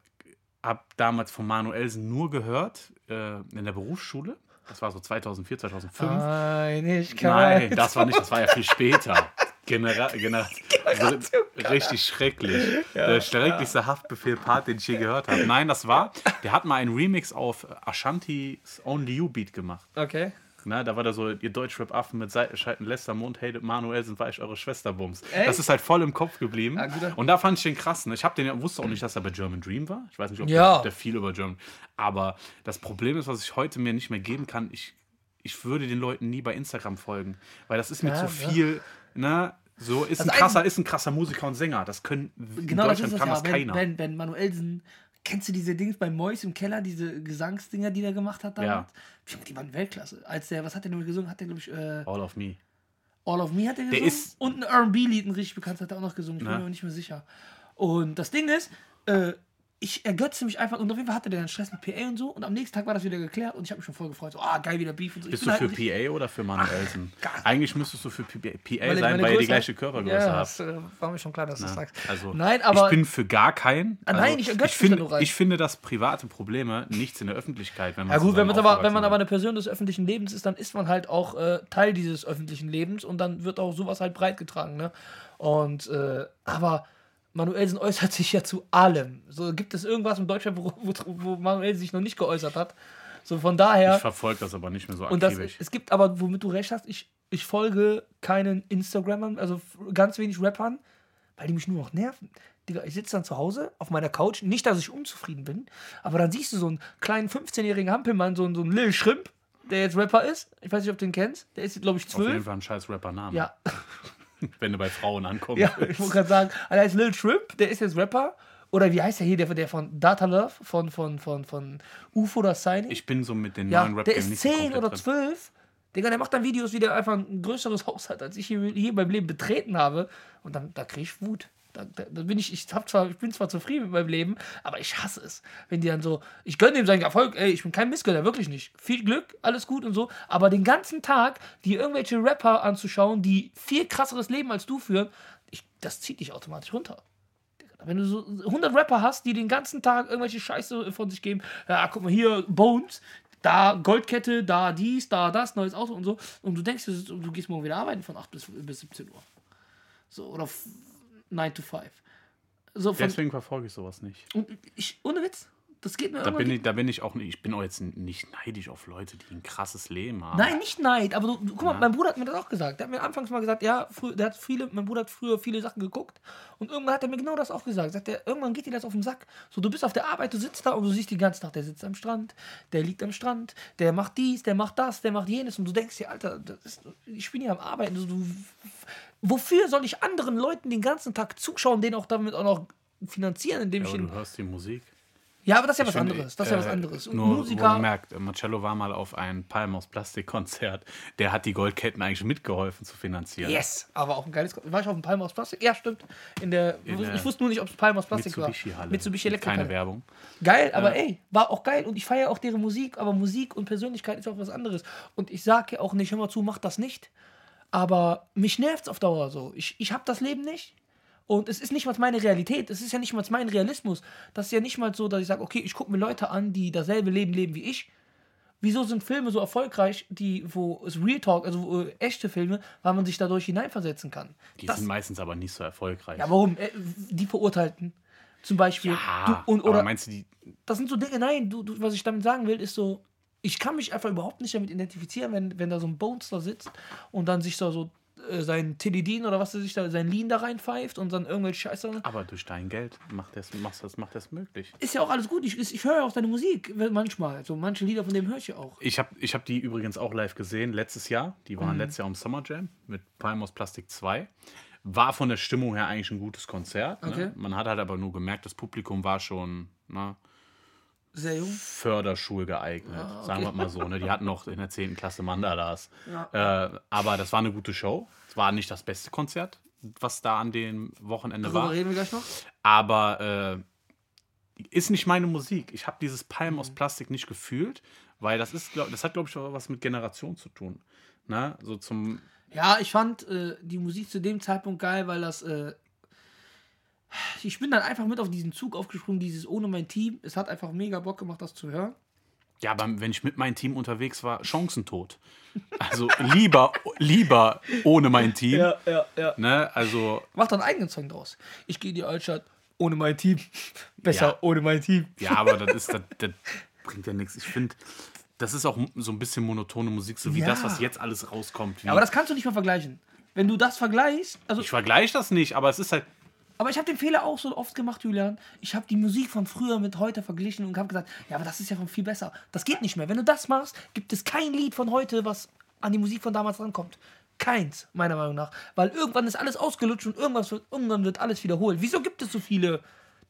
habe damals von Manuelsen nur gehört äh, in der Berufsschule. Das war so 2004, 2005. Einigkeit. Nein, das war nicht, das war ja viel später. Genera Genera also, richtig schrecklich. Ja, der schrecklichste ja. Haftbefehl-Part, den ich je gehört habe. Nein, das war, der hat mal einen Remix auf Ashanti's Only You Beat gemacht. Okay. Na, da war da so, ihr Deutschrap-Affen mit Seitenscheiten, Lester, Mond, hatet Manuel, sind weich eure Schwesterbums. Echt? Das ist halt voll im Kopf geblieben. Ja, und da fand ich den krass. Ne? Ich hab den, wusste auch nicht, dass er bei German Dream war. Ich weiß nicht, ob ja. der, der viel über German. Aber das Problem ist, was ich heute mir nicht mehr geben kann, ich, ich würde den Leuten nie bei Instagram folgen. Weil das ist mir ja, zu viel, ne? So ist ein krasser, ist ein krasser Musiker und Sänger. Das können genau, in Deutschland das kann das, ja. keiner. Wenn, wenn Manuelsen Kennst du diese Dings bei Mois im Keller, diese Gesangsdinger, die der gemacht hat damals? Ja. Die waren Weltklasse. Als der, was hat der nur gesungen? Hat der, glaube ich, äh, All of Me. All of Me hat der gesungen. Der ist Und ein RB-Lied, ein richtig bekanntes, hat er auch noch gesungen. Ich bin mir nicht mehr sicher. Und das Ding ist, äh, ich ergötze mich einfach und auf jeden Fall hatte der dann Stress mit PA und so und am nächsten Tag war das wieder geklärt und ich habe mich schon voll gefreut. So, ah, geil, wieder Beef und so. Bist du halt für PA oder für Manuelsen? Eigentlich müsstest du für PA weil sein, weil ihr die gleiche Körpergröße ja, habt. Das äh, war mir schon klar, dass du das sagst. Also, nein, aber. Ich bin für gar keinen. Ah, nein, ich ergötze ich, find, ich finde, dass private Probleme nichts in der Öffentlichkeit, wenn man Ja, gut, wenn, man aber, wenn man aber eine Person des öffentlichen Lebens ist, dann ist man halt auch äh, Teil dieses öffentlichen Lebens und dann wird auch sowas halt breit getragen, ne? Und, äh, aber Manuelsen äußert sich ja zu allem. So gibt es irgendwas in Deutschland, wo, wo, wo Manuel sich noch nicht geäußert hat. So von daher. Ich verfolge das aber nicht mehr so aktiv. Und das, es gibt aber, womit du recht hast, ich, ich folge keinen Instagrammern, also ganz wenig Rappern, weil die mich nur noch nerven. Digga, ich sitze dann zu Hause auf meiner Couch, nicht, dass ich unzufrieden bin, aber dann siehst du so einen kleinen 15-jährigen Hampelmann, so, so einen Lil Shrimp, der jetzt Rapper ist. Ich weiß nicht, ob du den kennst. Der ist, glaube ich, zwölf. Auf jeden Fall ein scheiß Rapper-Name. Ja. wenn du bei Frauen ankommst. Ja, ich wollte gerade sagen, also heißt Lil Shrimp, der ist jetzt Rapper. Oder wie heißt der hier, der, der von Data Love, von, von, von, von UFO oder Signing? Ich bin so mit den ja, neuen rap Der ist 10 oder 12. Digga, der macht dann Videos, wie der einfach ein größeres Haus hat, als ich hier, hier beim Leben betreten habe. Und dann da kriege ich Wut. Da, da, da, bin ich, ich, hab zwar, ich bin zwar zufrieden mit meinem Leben, aber ich hasse es. Wenn die dann so, ich gönne ihm seinen Erfolg, ey, ich bin kein Missgönner, wirklich nicht. Viel Glück, alles gut und so, aber den ganzen Tag die irgendwelche Rapper anzuschauen, die viel krasseres Leben als du führen, ich, das zieht dich automatisch runter. Wenn du so 100 Rapper hast, die den ganzen Tag irgendwelche Scheiße von sich geben, ja, guck mal hier, Bones, da Goldkette, da dies, da das, neues Auto und so. Und du denkst, du gehst morgen wieder arbeiten von 8 bis, bis 17 Uhr. So, oder 9 to 5. So Deswegen verfolge ich sowas nicht. Ich, ohne Witz, das geht mir da bin ich, Da bin ich auch nicht, ich bin auch jetzt nicht neidisch auf Leute, die ein krasses Leben haben. Nein, nicht Neid, aber du, guck mal, ja. mein Bruder hat mir das auch gesagt. Der hat mir anfangs mal gesagt, ja, früh, der hat viele, mein Bruder hat früher viele Sachen geguckt und irgendwann hat er mir genau das auch gesagt. Sagt er, irgendwann geht dir das auf den Sack. So, du bist auf der Arbeit, du sitzt da und du siehst den ganzen Tag, der sitzt am Strand, der liegt am Strand, der macht dies, der macht das, der macht jenes und du denkst dir, Alter, ist, ich bin hier am Arbeiten. Du, Wofür soll ich anderen Leuten den ganzen Tag zuschauen, den auch damit auch noch finanzieren, indem ja, ich ihn. Du hörst die Musik. Ja, aber das ist ja was finde, anderes. Das ist ja was äh, anderes. Und nur, Musiker. Man merkt, Marcello war mal auf ein Palm aus Plastik-Konzert. Der hat die Goldketten eigentlich mitgeholfen zu finanzieren. Yes, aber auch ein geiles Konzert. War ich auf dem Palm aus Plastik? Ja, stimmt. In der, In ich wusste nur nicht, ob es Palm aus Plastik Mitsubishi war. Halle. Mitsubishi Elektrik. Keine Werbung. Geil, aber ja. ey, war auch geil. Und ich feiere auch deren Musik. Aber Musik und Persönlichkeit ist auch was anderes. Und ich sage ja auch nicht, hör mal zu, mach das nicht. Aber mich nervt es auf Dauer so. Ich, ich habe das Leben nicht. Und es ist nicht mal meine Realität. Es ist ja nicht mal mein Realismus. Das ist ja nicht mal so, dass ich sage, okay, ich gucke mir Leute an, die dasselbe Leben leben wie ich. Wieso sind Filme so erfolgreich, die, wo es Real Talk, also wo, äh, echte Filme, weil man sich dadurch hineinversetzen kann? Die das, sind meistens aber nicht so erfolgreich. Ja, warum? Äh, die Verurteilten. Zum Beispiel. Ja, du, und, oder, meinst du die. Das sind so Dinge, nein, du, du, was ich damit sagen will, ist so, ich kann mich einfach überhaupt nicht damit identifizieren, wenn, wenn da so ein Bones da sitzt und dann sich da so äh, sein Tilidin oder was er sich da, sein Lean da reinpfeift und dann irgendwelche Scheiße. Aber durch dein Geld macht das, macht das, macht das möglich. Ist ja auch alles gut. Ich, ich höre ja auch deine Musik manchmal. So manche Lieder von dem höre ich ja auch. Ich habe ich hab die übrigens auch live gesehen, letztes Jahr. Die waren mhm. letztes Jahr am Summer Jam mit Palm aus Plastik 2. War von der Stimmung her eigentlich ein gutes Konzert. Ne? Okay. Man hat halt aber nur gemerkt, das Publikum war schon. Ne, sehr jung? Förderschul geeignet, ja, okay. sagen wir mal so. Ne? Die hatten noch in der 10. Klasse Mandalas. Ja. Äh, aber das war eine gute Show. Es war nicht das beste Konzert, was da an dem Wochenende Darüber war. reden wir gleich noch. Aber äh, ist nicht meine Musik. Ich habe dieses Palm aus mhm. Plastik nicht gefühlt, weil das ist, glaub, das hat, glaube ich, auch was mit Generation zu tun. Ne? So zum ja, ich fand äh, die Musik zu dem Zeitpunkt geil, weil das äh, ich bin dann einfach mit auf diesen Zug aufgesprungen, dieses ohne mein Team. Es hat einfach mega Bock gemacht, das zu hören. Ja, aber wenn ich mit meinem Team unterwegs war, Chancentot. Also lieber, lieber ohne mein Team. Ja, ja, ja. Ne? Also, Mach doch einen eigenen Song draus. Ich gehe in die Altstadt ohne mein Team. Besser ja. ohne mein Team. Ja, aber das, ist, das, das bringt ja nichts. Ich finde, das ist auch so ein bisschen monotone Musik, so wie ja. das, was jetzt alles rauskommt. Ja, aber das kannst du nicht mal vergleichen. Wenn du das vergleichst. Also ich vergleiche das nicht, aber es ist halt aber ich habe den Fehler auch so oft gemacht, Julian. Ich habe die Musik von früher mit heute verglichen und habe gesagt, ja, aber das ist ja von viel besser. Das geht nicht mehr. Wenn du das machst, gibt es kein Lied von heute, was an die Musik von damals rankommt. Keins, meiner Meinung nach. Weil irgendwann ist alles ausgelutscht und irgendwas wird, irgendwann wird alles wiederholt. Wieso gibt es so viele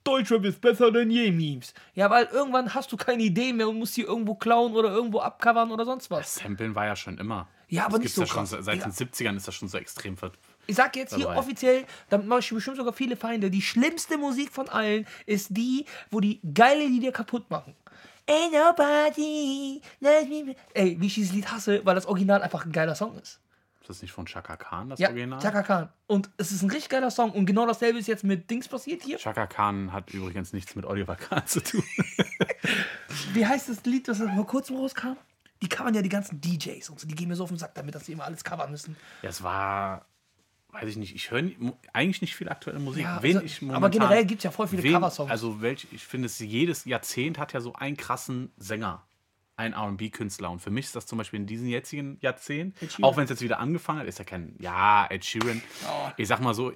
Deutschrap ist besser denn je Memes? Ja, weil irgendwann hast du keine Idee mehr und musst die irgendwo klauen oder irgendwo abcovern oder sonst was. Das Samplen war ja schon immer. Ja, aber das nicht so ja schon, Seit ja. den 70ern ist das schon so extrem ver Ich sag jetzt hier offiziell, damit mache ich bestimmt sogar viele Feinde. Die schlimmste Musik von allen ist die, wo die geile Lieder kaputt machen. Ain't nobody, let me. Ey, wie ich dieses Lied hasse, weil das Original einfach ein geiler Song ist. Ist das nicht von Chaka Khan, das Ja, Original? Chaka Khan. Und es ist ein richtig geiler Song. Und genau dasselbe ist jetzt mit Dings passiert hier. Chaka Khan hat übrigens nichts mit Oliver Kahn zu tun. Wie heißt das Lied, das vor kurzem rauskam? Die covern ja die ganzen DJs und so. Die gehen mir so auf den Sack damit, dass sie immer alles covern müssen. Ja, es war, weiß ich nicht, ich höre eigentlich nicht viel aktuelle Musik. Ja, also- ich aber momentan, generell gibt's ja voll viele wen, Coversongs. Also welch, ich finde, es jedes Jahrzehnt hat ja so einen krassen Sänger. Ein RB-Künstler. Und für mich ist das zum Beispiel in diesem jetzigen Jahrzehnt, auch wenn es jetzt wieder angefangen hat, ist ja kein, ja, Ed Sheeran. Oh. Ich sag mal so,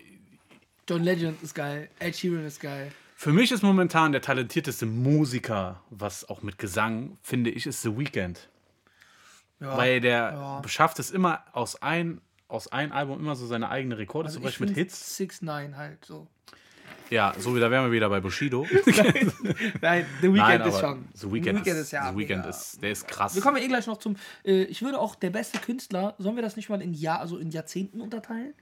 John Legend ist geil. Ed Sheeran ist geil. für mich ist momentan der talentierteste Musiker, was auch mit Gesang, finde ich, ist The Weeknd. Ja. Weil der ja. schafft es immer aus ein, aus ein Album immer so seine eigenen Rekorde, Also zum Beispiel mit Hits. 6 9 halt so. Ja, so wie da wären wir wieder bei Bushido. Nein, The Weeknd Nein, ist schon. The Weeknd, ist, ist ja. The Weeknd ist, der ist krass. Wir kommen ja eh gleich noch zum. Äh, ich würde auch der beste Künstler, sollen wir das nicht mal in Jahr, also in Jahrzehnten unterteilen?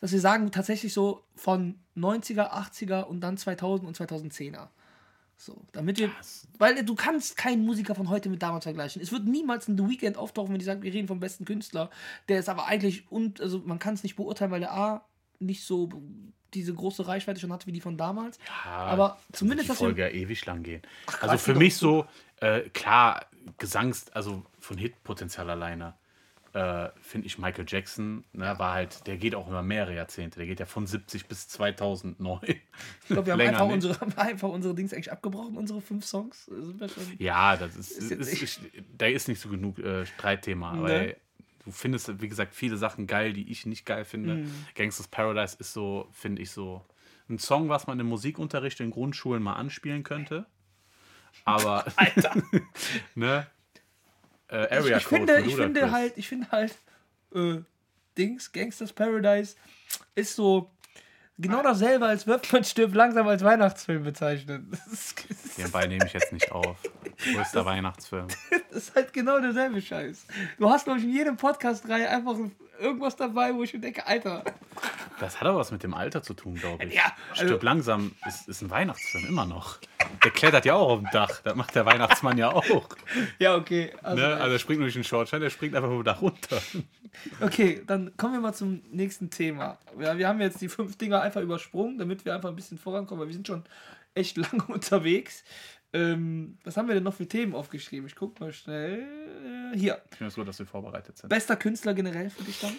Dass wir sagen, tatsächlich so von 90er, 80er und dann 2000 und 2010er. So, damit wir. Weil du kannst keinen Musiker von heute mit damals vergleichen. Es wird niemals ein The Weeknd auftauchen, wenn die sagen, wir reden vom besten Künstler. Der ist aber eigentlich. Und, also man kann es nicht beurteilen, weil der A nicht so diese große Reichweite schon hatte wie die von damals. aber zumindest, die dass wir Folge ja ewig lang gehen. also Quatsch, für mich so, äh, klar, Gesangs, also von Hitpotenzial alleine, äh, finde ich Michael Jackson, ne, war halt, der geht auch über mehrere Jahrzehnte. Der geht ja von 70 bis 2009. Ich glaube, wir haben einfach nicht. unsere, haben einfach unsere Dings eigentlich abgebrochen, unsere fünf Songs. Ja, das ist, Ist ist, ist, da ist nicht so genug äh, Streitthema, Ne? weil du findest, wie gesagt, viele Sachen geil, die ich nicht geil finde. Mhm. Gangsters Paradise ist so, finde ich so, ein Song, was man im Musikunterricht in Grundschulen mal anspielen könnte. Aber, Alter. ne? Äh, Ich, Area ich Code finde, ich finde halt, ich finde halt, äh, Dings, Gangsters Paradise ist so genau dasselbe, als wird man stirbt langsam als Weihnachtsfilm bezeichnet. Den Ball nehme ich jetzt nicht auf. Wo ist der Weihnachtsfilm? das ist halt genau derselbe Scheiß. Du hast, glaube ich, in jedem Podcast-Reihe einfach irgendwas dabei, wo ich mir denke, Alter, Das hat aber was mit dem Alter zu tun, glaube ich. Ja, also- Stirb langsam ist, ist ein Weihnachtsfilm, immer noch. Der klettert ja auch auf dem Dach. Das macht der Weihnachtsmann ja auch. ja, okay. Also, Ne? Also er springt nur durch den Schornstein, der springt einfach vom Dach runter. Okay, dann kommen wir mal zum nächsten Thema. Ja, wir haben jetzt die fünf Dinger einfach übersprungen, damit wir einfach ein bisschen vorankommen, weil wir sind schon echt lange unterwegs. Ähm, was haben wir denn noch für Themen aufgeschrieben? Ich guck mal schnell. Äh, Hier. Ich finde es gut, dass wir vorbereitet sind. Bester Künstler generell für dich dann?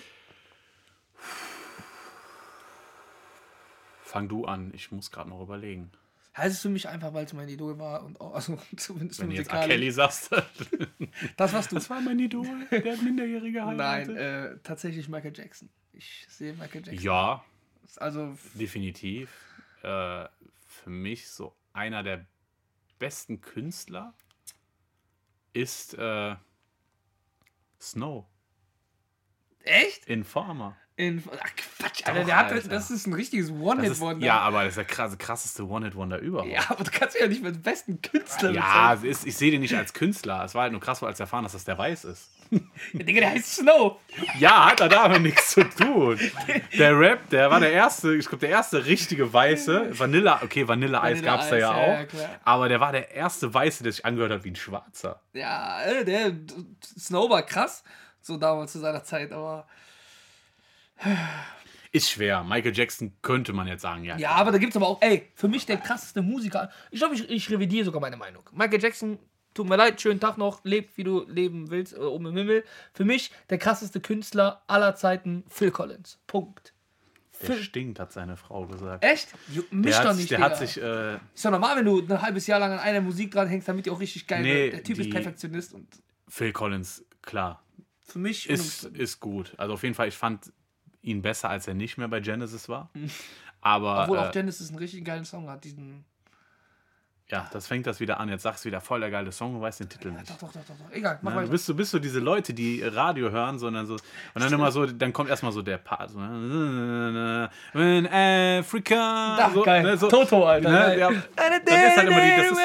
Fang du an, ich muss gerade noch überlegen. Ja, es für mich einfach, weil es mein Idol war und auch, also zumindest Wenn du jetzt A. Kelly sagst, Das warst du. das war mein Idol, der hat Minderjährige Nein, geheiratet. äh, tatsächlich Michael Jackson. Ich sehe Michael Jackson. Ja, Also, definitiv. Äh, für mich so einer der besten Künstler ist äh, Snow. echt? Informer. In, ach Quatsch, Alter, der hat, Alter. das ist ein richtiges One-Hit-Wonder. ja, aber das ist der krasse, krasseste One-Hit-Wonder überhaupt. ja, aber du kannst ja nicht mit dem besten Künstler Ja, ist, ich sehe den nicht als Künstler. Es war halt nur krass, als erfahren, dass das der Weiß ist. bezeichnen. Digga, der heißt Snow. Ja, hat er damit nichts zu tun. Der Rap, der war der erste, ich glaube, der erste richtige Weiße. Vanilla, okay, Vanilleeis Vanilla gab es da ja Eis, auch. ja, ja, aber der war der erste Weiße, der sich angehört hat wie ein Schwarzer. Ja, äh, der Snow war krass, so damals zu seiner Zeit, aber. Ist schwer. Michael Jackson könnte man jetzt sagen, ja. Ja, aber da gibt es aber auch, ey, für mich der krasseste Musiker. Ich glaube, ich, ich revidiere sogar meine Meinung. Michael Jackson, tut mir leid, schönen Tag noch, lebt wie du leben willst, äh, oben im Himmel. Für mich der krasseste Künstler aller Zeiten, Phil Collins. Punkt. Der Phil- stinkt, hat seine Frau gesagt. Echt? Mich Der, doch nicht, der Digga. hat sich, äh, Ist doch normal, wenn du ein halbes Jahr lang an einer Musik dranhängst, damit die auch richtig geil Nee, wird. Der Typ ist Perfektionist und Phil Collins, klar, für mich ist, ist gut. Also auf jeden Fall, ich fand ihn besser, als er nicht mehr bei Genesis war. Mhm. Aber obwohl äh, auch Genesis einen richtig geilen Song hat, diesen. ja, das fängt das wieder an. Jetzt sagst du wieder voll der geile Song, du weißt den Titel nicht. Doch, doch, doch, doch, doch. Egal, mach mal. du bist so, bist so diese Leute, die Radio hören, sondern so. Und dann immer so, dann kommt erstmal so der Part. So, in Africa. Ach, so, geil. ne, so, Toto, Alter. Ne, ja, dann ist halt immer die, das ist,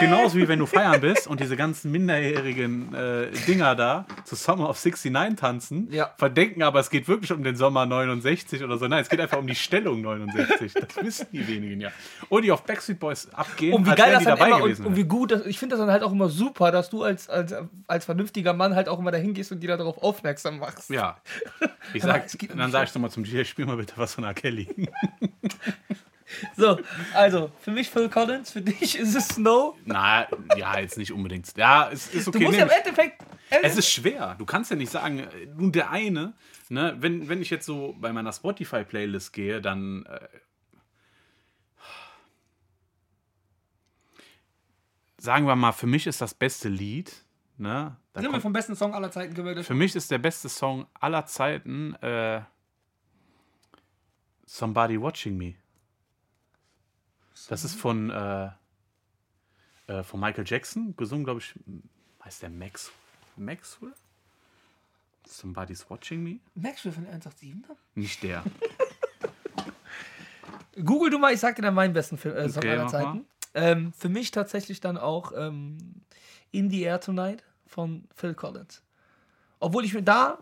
genauso wie wenn du feiern bist und diese ganzen minderjährigen äh, Dinger da zu Summer of 69 tanzen, Ja. verdenken aber, es geht wirklich um den Sommer 69 oder so. Nein, es geht einfach um die Stellung 69. Das wissen die wenigen ja. Und die auf Backstreet Boys abgehen, Und wie geil das dabei immer und, gewesen. und wie gut, das, ich finde das dann halt auch immer super, dass du als, als, als vernünftiger Mann halt auch immer dahin gehst und die darauf aufmerksam machst. ja. Ich sag, dann die sag ich doch mal zum DJ, spiel mal bitte was von R. Kelly. So, also, für mich Phil Collins, für dich ist es Snow. Na, ja, jetzt nicht unbedingt. Ja, es ist okay. Du musst ja im. Endeffekt. Es ist schwer. Du kannst ja nicht sagen, äh, nun der eine, ne, wenn, wenn ich jetzt so bei meiner Spotify-Playlist gehe, dann. Äh, sagen wir mal, für mich ist das beste Lied. Ne, da Sind wir vom besten Song aller Zeiten gewählt? für mich ist der beste Song aller Zeiten äh, Somebody Watching Me. Das ist von, äh, äh, von Michael Jackson, gesungen, glaube ich, heißt der Max, Maxwell? Somebody's Watching Me? Maxwell von 187 dann? Nicht der. Google du mal, ich sag dir dann meinen besten Film, äh, Okay, aller. Zeiten. Ähm, für mich tatsächlich dann auch ähm, In the Air Tonight von Phil Collins. Obwohl ich mir da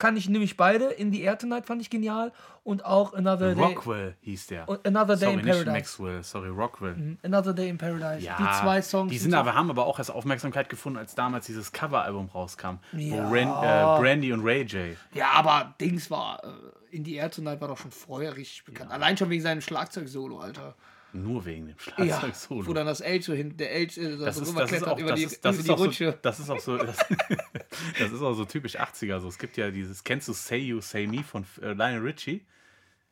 kann ich nämlich beide. In the Air Tonight fand ich genial und auch Another Day. Rockwell hieß der. und Another Day Sorry, in nicht Paradise. Maxwell, sorry, Rockwell. Another Day in Paradise. Ja, die zwei Songs. Die sind aber, haben aber auch erst Aufmerksamkeit gefunden, als damals dieses Coveralbum rauskam. Ja. Wo Ran, äh, Brandy und Ray J. Ja, aber Dings war. Äh, In the Air Tonight war doch schon vorher richtig bekannt. Allein schon wegen seinem Schlagzeug-Solo, Alter. Nur wegen dem Ja, Schlagzeug-Solo. wo dann das so hin, der äh, so Das ist, das ist auch, über die, ist, über ist die auch so, Rutsche. das ist auch so, das, das ist auch so typisch 80er. So. Es gibt ja dieses, kennst du Say You, Say Me von äh, Lionel Richie?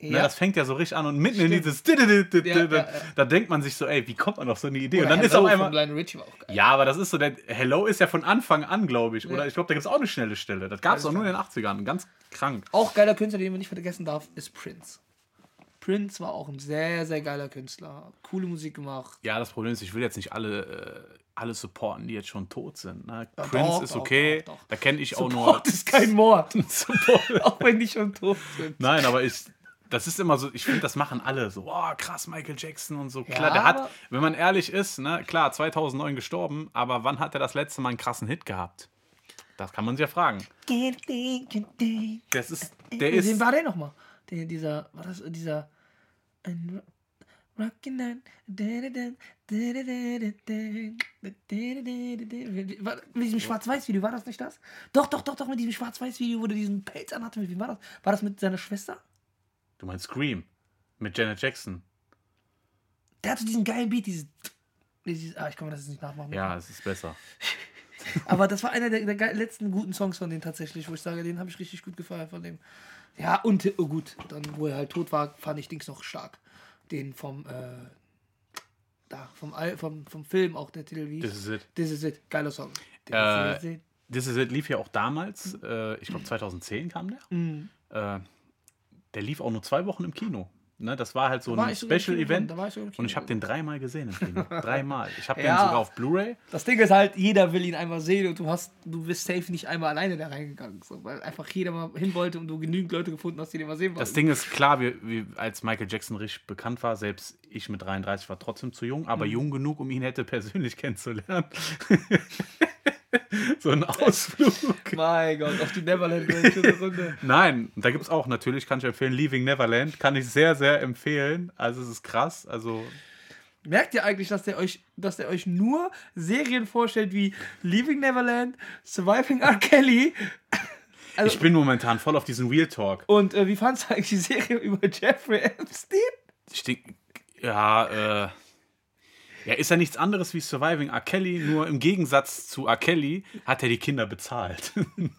Ne, Ja. das fängt ja so richtig an und mitten in Stimmt. dieses, da, Ja, ja, ja. da denkt man sich so, ey, wie kommt man auf so eine Idee? und Oder dann ist Hello auf einmal, von Lionel Richie war auch geil. ja, aber das ist so, der Hello ist ja von Anfang an, glaube ich. Oder Ja. ich glaube, da gibt es auch eine schnelle Stelle. Das gab es auch nur in den 80ern. Ganz krank. Auch geiler Künstler, den man nicht vergessen darf, ist Prince. Prince war auch ein sehr, sehr geiler Künstler. Coole Musik gemacht. Ja, das Problem ist, ich will jetzt nicht alle, äh, alle supporten, die jetzt schon tot sind. Ne? Ja, Prince doch, ist okay. doch, doch. Da kenne ich auch Support ist kein Mord. nur Support. auch wenn die schon tot sind. Nein, aber ich, das ist immer so, ich finde, das machen alle so, oh, krass, Michael Jackson und so. Klar, Ja, der hat, wenn man ehrlich ist, ne, klar, 2009 gestorben, aber wann hat er das letzte Mal einen krassen Hit gehabt? Das kann man sich ja fragen. Das ist, der Wen ist, war der nochmal? Der, dieser, war das dieser. Ein Rockin'. War- Mit diesem Schwarz-Weiß-Video, war das nicht das? Doch, doch, doch, doch, mit diesem Schwarz-Weiß-Video, wo der diesen Pelz anhatte. Mit wem war das? War das mit seiner Schwester? du meinst Scream mit Janet Jackson. Der hatte diesen geilen Beat, dieses. dieses ah, ich kann mir das jetzt nicht nachmachen. Ja, es ist besser. Aber das war einer der, der letzten guten Songs von denen tatsächlich, wo ich sage, den habe ich richtig gut gefeiert von dem. Ja, und oh gut, dann, wo er halt tot war, fand ich Dings noch stark. Den vom, äh, da, vom, Al- vom, vom Film auch, der Titel wie. This is it. This is it. Geiler Song. This Äh, is it. This is it lief ja auch damals, äh, ich glaube 2010 kam der. Mhm. Äh, der lief auch nur zwei Wochen im Kino. Ne, das war halt so war ein Special-Event. da Und ich habe den dreimal gesehen im Kino. dreimal. Ich habe Ja. den sogar auf Blu-ray. Das Ding ist halt, jeder will ihn einmal sehen und du hast, du bist safe nicht einmal alleine da reingegangen. So, weil einfach jeder mal hin wollte und du genügend Leute gefunden hast, die den mal sehen wollten. Das Ding ist klar, wie, wie, als Michael Jackson richtig bekannt war, selbst ich mit 33 war trotzdem zu jung, Mhm. aber jung genug, um ihn hätte persönlich kennenzulernen. so ein Ausflug. mein Gott, auf die Neverland Ranch eine Runde. Nein, da gibt es auch natürlich, kann ich empfehlen, Leaving Neverland. Kann ich sehr, sehr empfehlen. Also es ist krass. Also Merkt ihr eigentlich, dass der euch, dass der euch nur Serien vorstellt wie Leaving Neverland, Surviving R. Kelly? Also, ich bin momentan voll auf diesen Real Talk. und äh, wie fandst du eigentlich die Serie über Jeffrey Epstein? Ich denk, ja, äh, ja, ist ja nichts anderes wie Surviving R. Kelly, nur im Gegensatz zu R. Kelly hat er die Kinder bezahlt.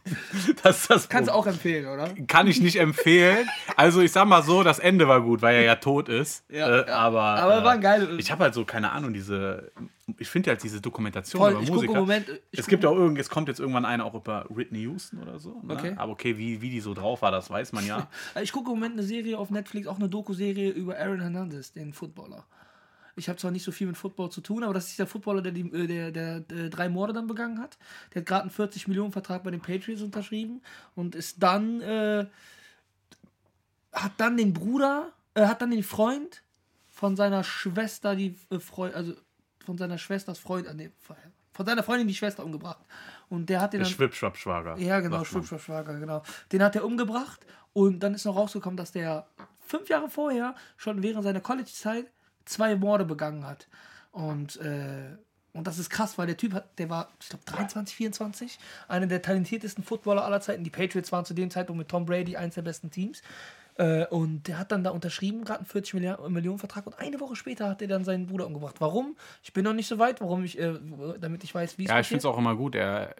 das ist das Kannst du auch empfehlen, oder? Kann ich nicht empfehlen. Also ich sag mal so, das Ende war gut, weil er ja tot ist. Ja, äh. Aber, Aber äh, war ein geil. Ich habe halt so, keine Ahnung, diese. Ich finde halt diese Dokumentation Voll, über ich Musiker. im Moment. Ich es gibt auch irgend, es kommt jetzt irgendwann eine auch über Whitney Houston oder so. Ne? Okay. Aber okay, wie, wie die so drauf war, das weiß man ja. ich gucke im Moment eine Serie auf Netflix, auch eine Doku-Serie über Aaron Hernandez, den Footballer. Ich habe zwar nicht so viel mit Football zu tun, aber das ist der Footballer, der, die, äh, der, der, der drei Morde dann begangen hat. Der hat gerade einen 40 Millionen Vertrag bei den Patriots unterschrieben und ist dann äh, hat dann den Bruder, äh, hat dann den Freund von seiner Schwester, die äh, Freund, also von seiner Schwesters Freund, äh, nee, von seiner Freundin die Schwester umgebracht. Und der hat den Der Schwibschwab-Schwager. Ja, genau. Schwibschwab-Schwager, genau. Den hat er umgebracht und dann ist noch rausgekommen, dass der fünf Jahre vorher schon während seiner College-Zeit zwei Morde begangen hat. Und, äh, und das ist krass, weil der Typ hat, der war, ich glaube, 23, 24, einer der talentiertesten Footballer aller Zeiten. Die Patriots waren zu dem Zeitpunkt mit Tom Brady eins der besten Teams. Äh, und der hat dann da unterschrieben, gerade einen 40 Milliarden, Millionen Vertrag und eine Woche später hat er dann seinen Bruder umgebracht. Warum? Ich bin noch nicht so weit, warum ich, äh, damit ich weiß, wie es Ja, ich finde es auch immer gut. Er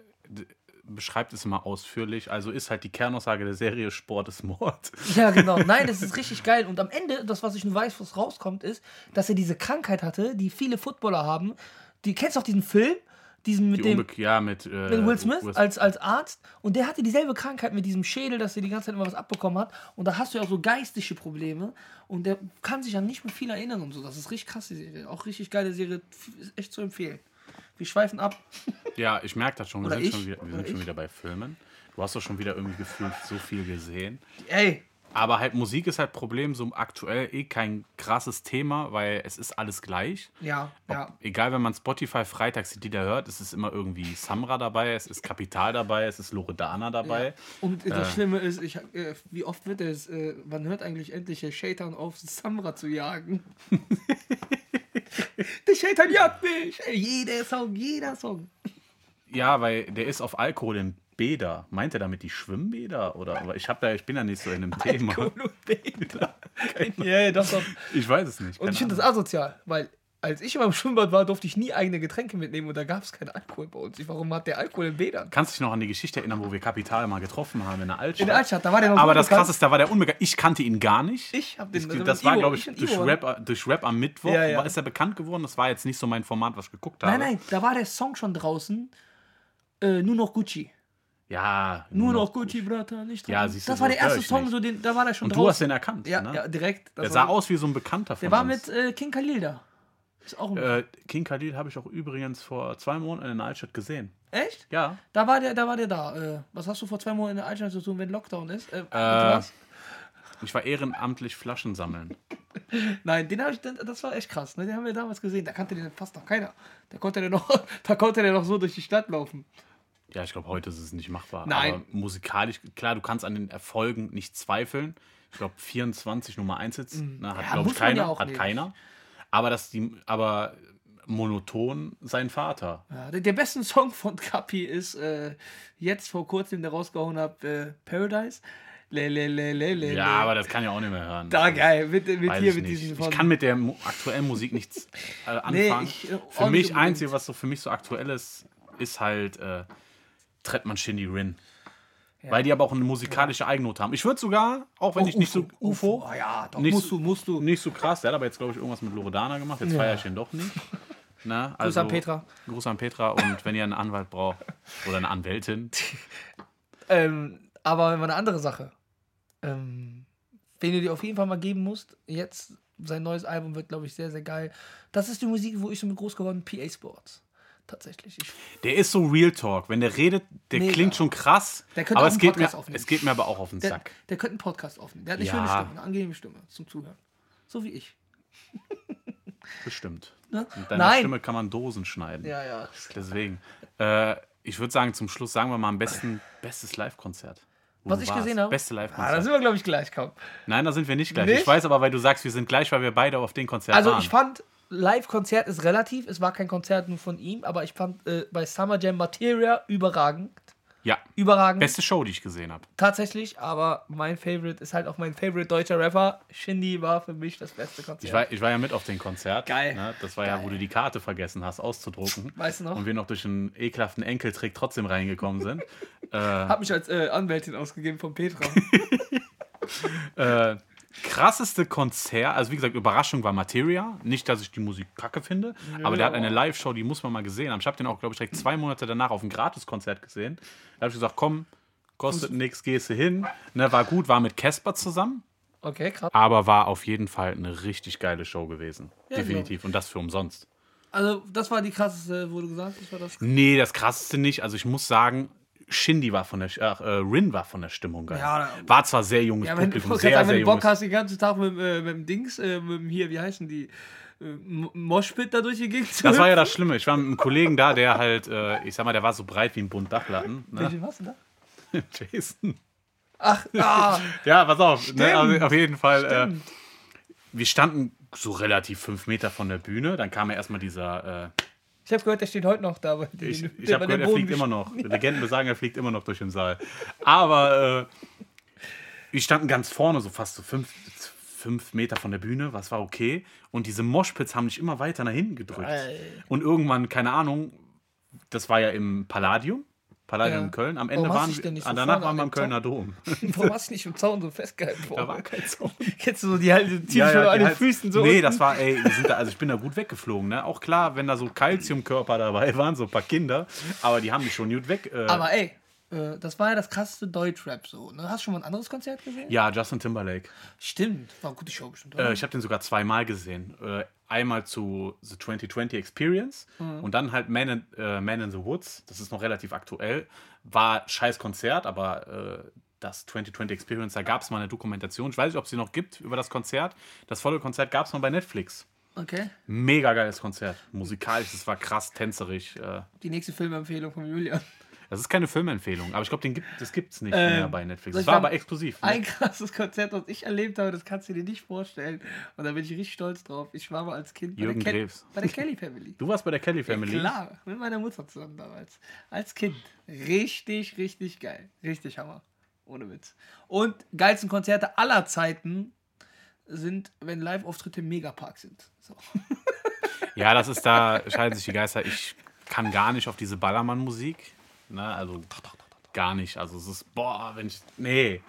beschreibt es immer ausführlich. Also ist halt die Kernaussage der Serie: Sport ist Mord. Ja, genau. Nein, das ist richtig geil. Und am Ende, das, was ich nur weiß, was rauskommt, ist, dass er diese Krankheit hatte, die viele Footballer haben. Die kennst du auch diesen Film? Diesen mit Die dem ja, mit, äh, mit Will Smith Will- als, als Arzt. Und der hatte dieselbe Krankheit mit diesem Schädel, dass er die ganze Zeit immer was abbekommen hat. Und da hast du ja auch so geistige Probleme. Und der kann sich an nicht mehr viel erinnern und so. Das ist richtig krass, die Serie. Auch richtig geile Serie. Ist echt zu empfehlen. Wir schweifen ab. Ja, ich merke das schon. Wir, sind, schon wieder, wir sind schon wieder bei Filmen. Du hast doch schon wieder irgendwie gefühlt so viel gesehen. Ey, Aber halt Musik ist halt Problem, so aktuell eh kein krasses Thema, weil es ist alles gleich. ja, ja. Egal, wenn man Spotify freitags die Lieder hört, es ist immer irgendwie Samra dabei, es ist Kapital dabei, es ist Loredana dabei. Und das Schlimme ist, ich, äh, wie oft wird es, äh, man hört eigentlich endlich der Shaitan auf, Samra zu jagen. der Shaitan jagt mich! Jeder Song, jeder Song. Ja, weil der ist auf Alkohol in Bäder. Meint er damit die Schwimmbäder? Oder aber ich, hab da, ich bin da nicht so in dem Thema. Beta. ja, ja, doch. Ich weiß es nicht. Und ich finde das asozial, weil als ich immer im Schwimmbad war, durfte ich nie eigene Getränke mitnehmen und da gab es keinen Alkohol bei uns. Warum hat der Alkohol in Bädern? Kannst du dich noch an die Geschichte erinnern, wo wir Kapital mal getroffen haben in der Altstadt? In der Altstadt, da war der noch Aber das bekannt. Krasse ist, da war der unbekannt. Ich kannte ihn gar nicht. Ich hab den- Ich, also das war, glaube ich durch Ivo, Rap, durch Rap am Mittwoch Ja, ja. Ist er bekannt geworden. Das war jetzt nicht so mein Format, was ich geguckt habe. Nein, nein, da war der Song schon draußen. Äh, nur noch Gucci. Ja, Nur noch Gucci, Brata, nicht Ja, dran. siehst du, Das war der erste Song, nicht. so den, da war der schon Und draußen. du hast den erkannt. Ja, ne? ja direkt. Der sah aus wie so ein Bekannter von Der war uns. mit äh, King Khalil da. Ist auch ein Äh, King Khalil habe ich auch übrigens vor zwei Monaten in der Altstadt gesehen. Echt? Ja. Da war der, da war der da. Äh, was hast du vor zwei Monaten in der Altstadt zu tun, wenn Lockdown ist? Äh, Äh, was? ich war ehrenamtlich Flaschen sammeln. Nein, den habe ich, das war echt krass. Ne? Den haben wir damals gesehen. Da kannte den fast noch keiner. Da konnte der noch, da konnte der noch so durch die Stadt laufen. Ja, ich glaube, heute ist es nicht machbar. Nein. Aber musikalisch, klar, du kannst an den Erfolgen nicht zweifeln. Ich glaube, 24 Nummer 1 jetzt. Ne, hat, Mhm. Ja, glaube ich, keiner. ja hat nicht. keiner. Aber dass die, aber monoton sein Vater. Ja, der, der beste Song von Kapi ist äh, jetzt vor kurzem, der rausgehauen hat, äh, Paradise. Le, le, le, le, le, Ja, aber das kann ich auch nicht mehr hören. Da geil, mit, mit hier mit diesen Ich kann mit der aktuellen Musik nichts äh, Nee, anfangen. ich, äh, für mich, unbedingt. einzige, was so für mich so aktuell ist, ist halt äh, Trettmann Shindy Rin. Weil die aber auch eine musikalische Eigennote haben. Ich würde sogar, auch wenn Oh, ich nicht so UFO. Oh, ja, doch, nicht musst du, musst du. Nicht so krass. Der hat aber jetzt, glaube ich, irgendwas mit Loredana gemacht. Jetzt Ja. feiere ich ihn doch nicht. Na, also, Gruß an Petra. Gruß an Petra. Und wenn ihr einen Anwalt braucht oder eine Anwältin, Ähm, aber eine andere Sache. Ähm, wen du dir auf jeden Fall mal geben musst, jetzt sein neues Album wird, glaube ich, sehr, sehr geil. Das ist die Musik, wo ich so mit groß geworden bin, PA Sports. Tatsächlich. Ich, der ist so Real Talk. Wenn der redet, der Mega. klingt schon krass. Der könnte aber es einen geht, mir, Podcast aufnehmen. es geht mir aber auch auf den der, Sack. der könnte einen Podcast aufnehmen. Der hat eine Ja. schöne Stimme, eine angenehme Stimme zum Zuhören. So wie ich. Bestimmt. Ne? Mit deiner Nein. Stimme kann man Dosen schneiden. Ja, ja. Deswegen. Äh, ich würde sagen, zum Schluss sagen wir mal am besten bestes Live-Konzert. Wo Was ich warst. gesehen habe. Beste Ah, da Live-Konzert. sind wir, glaube ich, gleich kaum. Nein, da sind wir nicht gleich. Nicht? Ich weiß aber, weil du sagst, wir sind gleich, weil wir beide auf den Konzert Also waren. ich fand, Live-Konzert ist relativ. Es war kein Konzert nur von ihm, aber ich fand äh, bei Summer Jam Materia überragend. ja, Überragend. beste Show, die ich gesehen habe. Tatsächlich, aber mein Favorite ist halt auch mein Favorite deutscher Rapper. Shindy war für mich das beste Konzert. Ich war, ich war ja mit auf dem Konzert. Geil. Ne? Das war ja, wo du die Karte vergessen hast, auszudrucken. Weißt du noch? Und wir noch durch einen ekelhaften Enkeltrick trotzdem reingekommen sind. Hab mich als äh, Anwältin ausgegeben von Petra. äh, krasseste Konzert, also wie gesagt, Überraschung war Materia. Nicht, dass ich die Musik kacke finde, aber der hat eine Live-Show, die muss man mal gesehen haben. Ich habe den auch, glaube ich, direkt zwei Monate danach auf einem Gratiskonzert gesehen. Da habe ich gesagt, komm, kostet nichts, gehst du hin. Ne, war gut, war mit Casper zusammen, Okay, krass. aber war auf jeden Fall eine richtig geile Show gewesen. Ja, Definitiv. Und das für umsonst. Also, das war die krasseste, wo du gesagt hast, war das. Nee, das krasseste nicht. Also ich muss sagen, Shindy war von der, ach, äh, Rin war von der Stimmung geil. Ja, war zwar sehr junges Ja, wenn, Publikum, sehr, sagen, sehr wenn du Bock hast, den ganzen Tag mit, äh, mit dem Dings, äh, mit dem hier, wie heißen die? Moshpit da durch die Gegend zu Das war ja das Schlimme. Ich war mit einem Kollegen da, der halt, äh, ich sag mal, der war so breit wie ein Bund Dachlatten. Ne? Welchen warst du da? Jason. Ach, ah, Ja, pass auf. Ne? Also auf jeden Fall. Äh, wir standen so relativ fünf Meter von der Bühne. Dann kam ja erstmal dieser. Äh, ich habe gehört, der steht heute noch da. Weil ich ich der- habe gehört, er fliegt immer noch. Legenden besagen, er fliegt immer noch durch den Saal. Aber äh, wir standen ganz vorne, so fast so fünf, fünf Meter von der Bühne, was war okay. Und diese Moshpits haben dich immer weiter nach hinten gedrückt. Ey. Und irgendwann, keine Ahnung, das war ja im Palladium. Palladium Ja. in Köln. Am Warum Ende du waren dich denn nicht wir, so danach vorne waren wir dem Kölner Dom. Warum hast du nicht im Zaun so festgehalten? Da war kein Zaun. Kennst du so die halt die Ja, ja, an den halt- Füßen so? Nee, unten? das war, ey, da, also ich bin da gut weggeflogen, ne? Auch klar, wenn da so Calciumkörper dabei waren, so ein paar Kinder, aber die haben mich schon gut weg. Äh, Aber ey, äh, das war ja das krasseste Deutschrap so. Ne? Hast du schon mal ein anderes Konzert gesehen? ja, Justin Timberlake. Stimmt, war eine gute Show bestimmt. Äh, ich habe den sogar zweimal gesehen. Äh, einmal zu The 2020 Experience Mhm. und dann halt Man in, äh, Man in the Woods. Das ist noch relativ aktuell. War scheiß Konzert, aber äh, das 2020 Experience, da gab es mal eine Dokumentation. Ich weiß nicht, ob es sie noch gibt über das Konzert. Das volle Konzert gab es mal bei Netflix. okay. Mega geiles Konzert. Musikalisch, das war krass tänzerig. Äh, Die nächste Filmempfehlung von Julian. Das ist keine Filmempfehlung, aber ich glaube, das gibt es nicht Ähm, mehr bei Netflix. Das war aber exklusiv. Ne? Ein krasses Konzert, das ich erlebt habe, das kannst du dir nicht vorstellen. Und da bin ich richtig stolz drauf. Ich war mal als Kind bei, Jürgen der, bei der Kelly Family. Du warst bei der Kelly Family. Klar, mit meiner Mutter zusammen damals. Als Kind. Richtig, richtig geil. Richtig Hammer. Ohne Witz. Und geilsten Konzerte aller Zeiten sind, wenn Live-Auftritte im Megapark sind. So. Ja, das ist da, scheiden sich die Geister. Ich kann gar nicht auf diese Ballermann-Musik. Ne, also gar nicht. Also es ist, boah, wenn ich. Nee.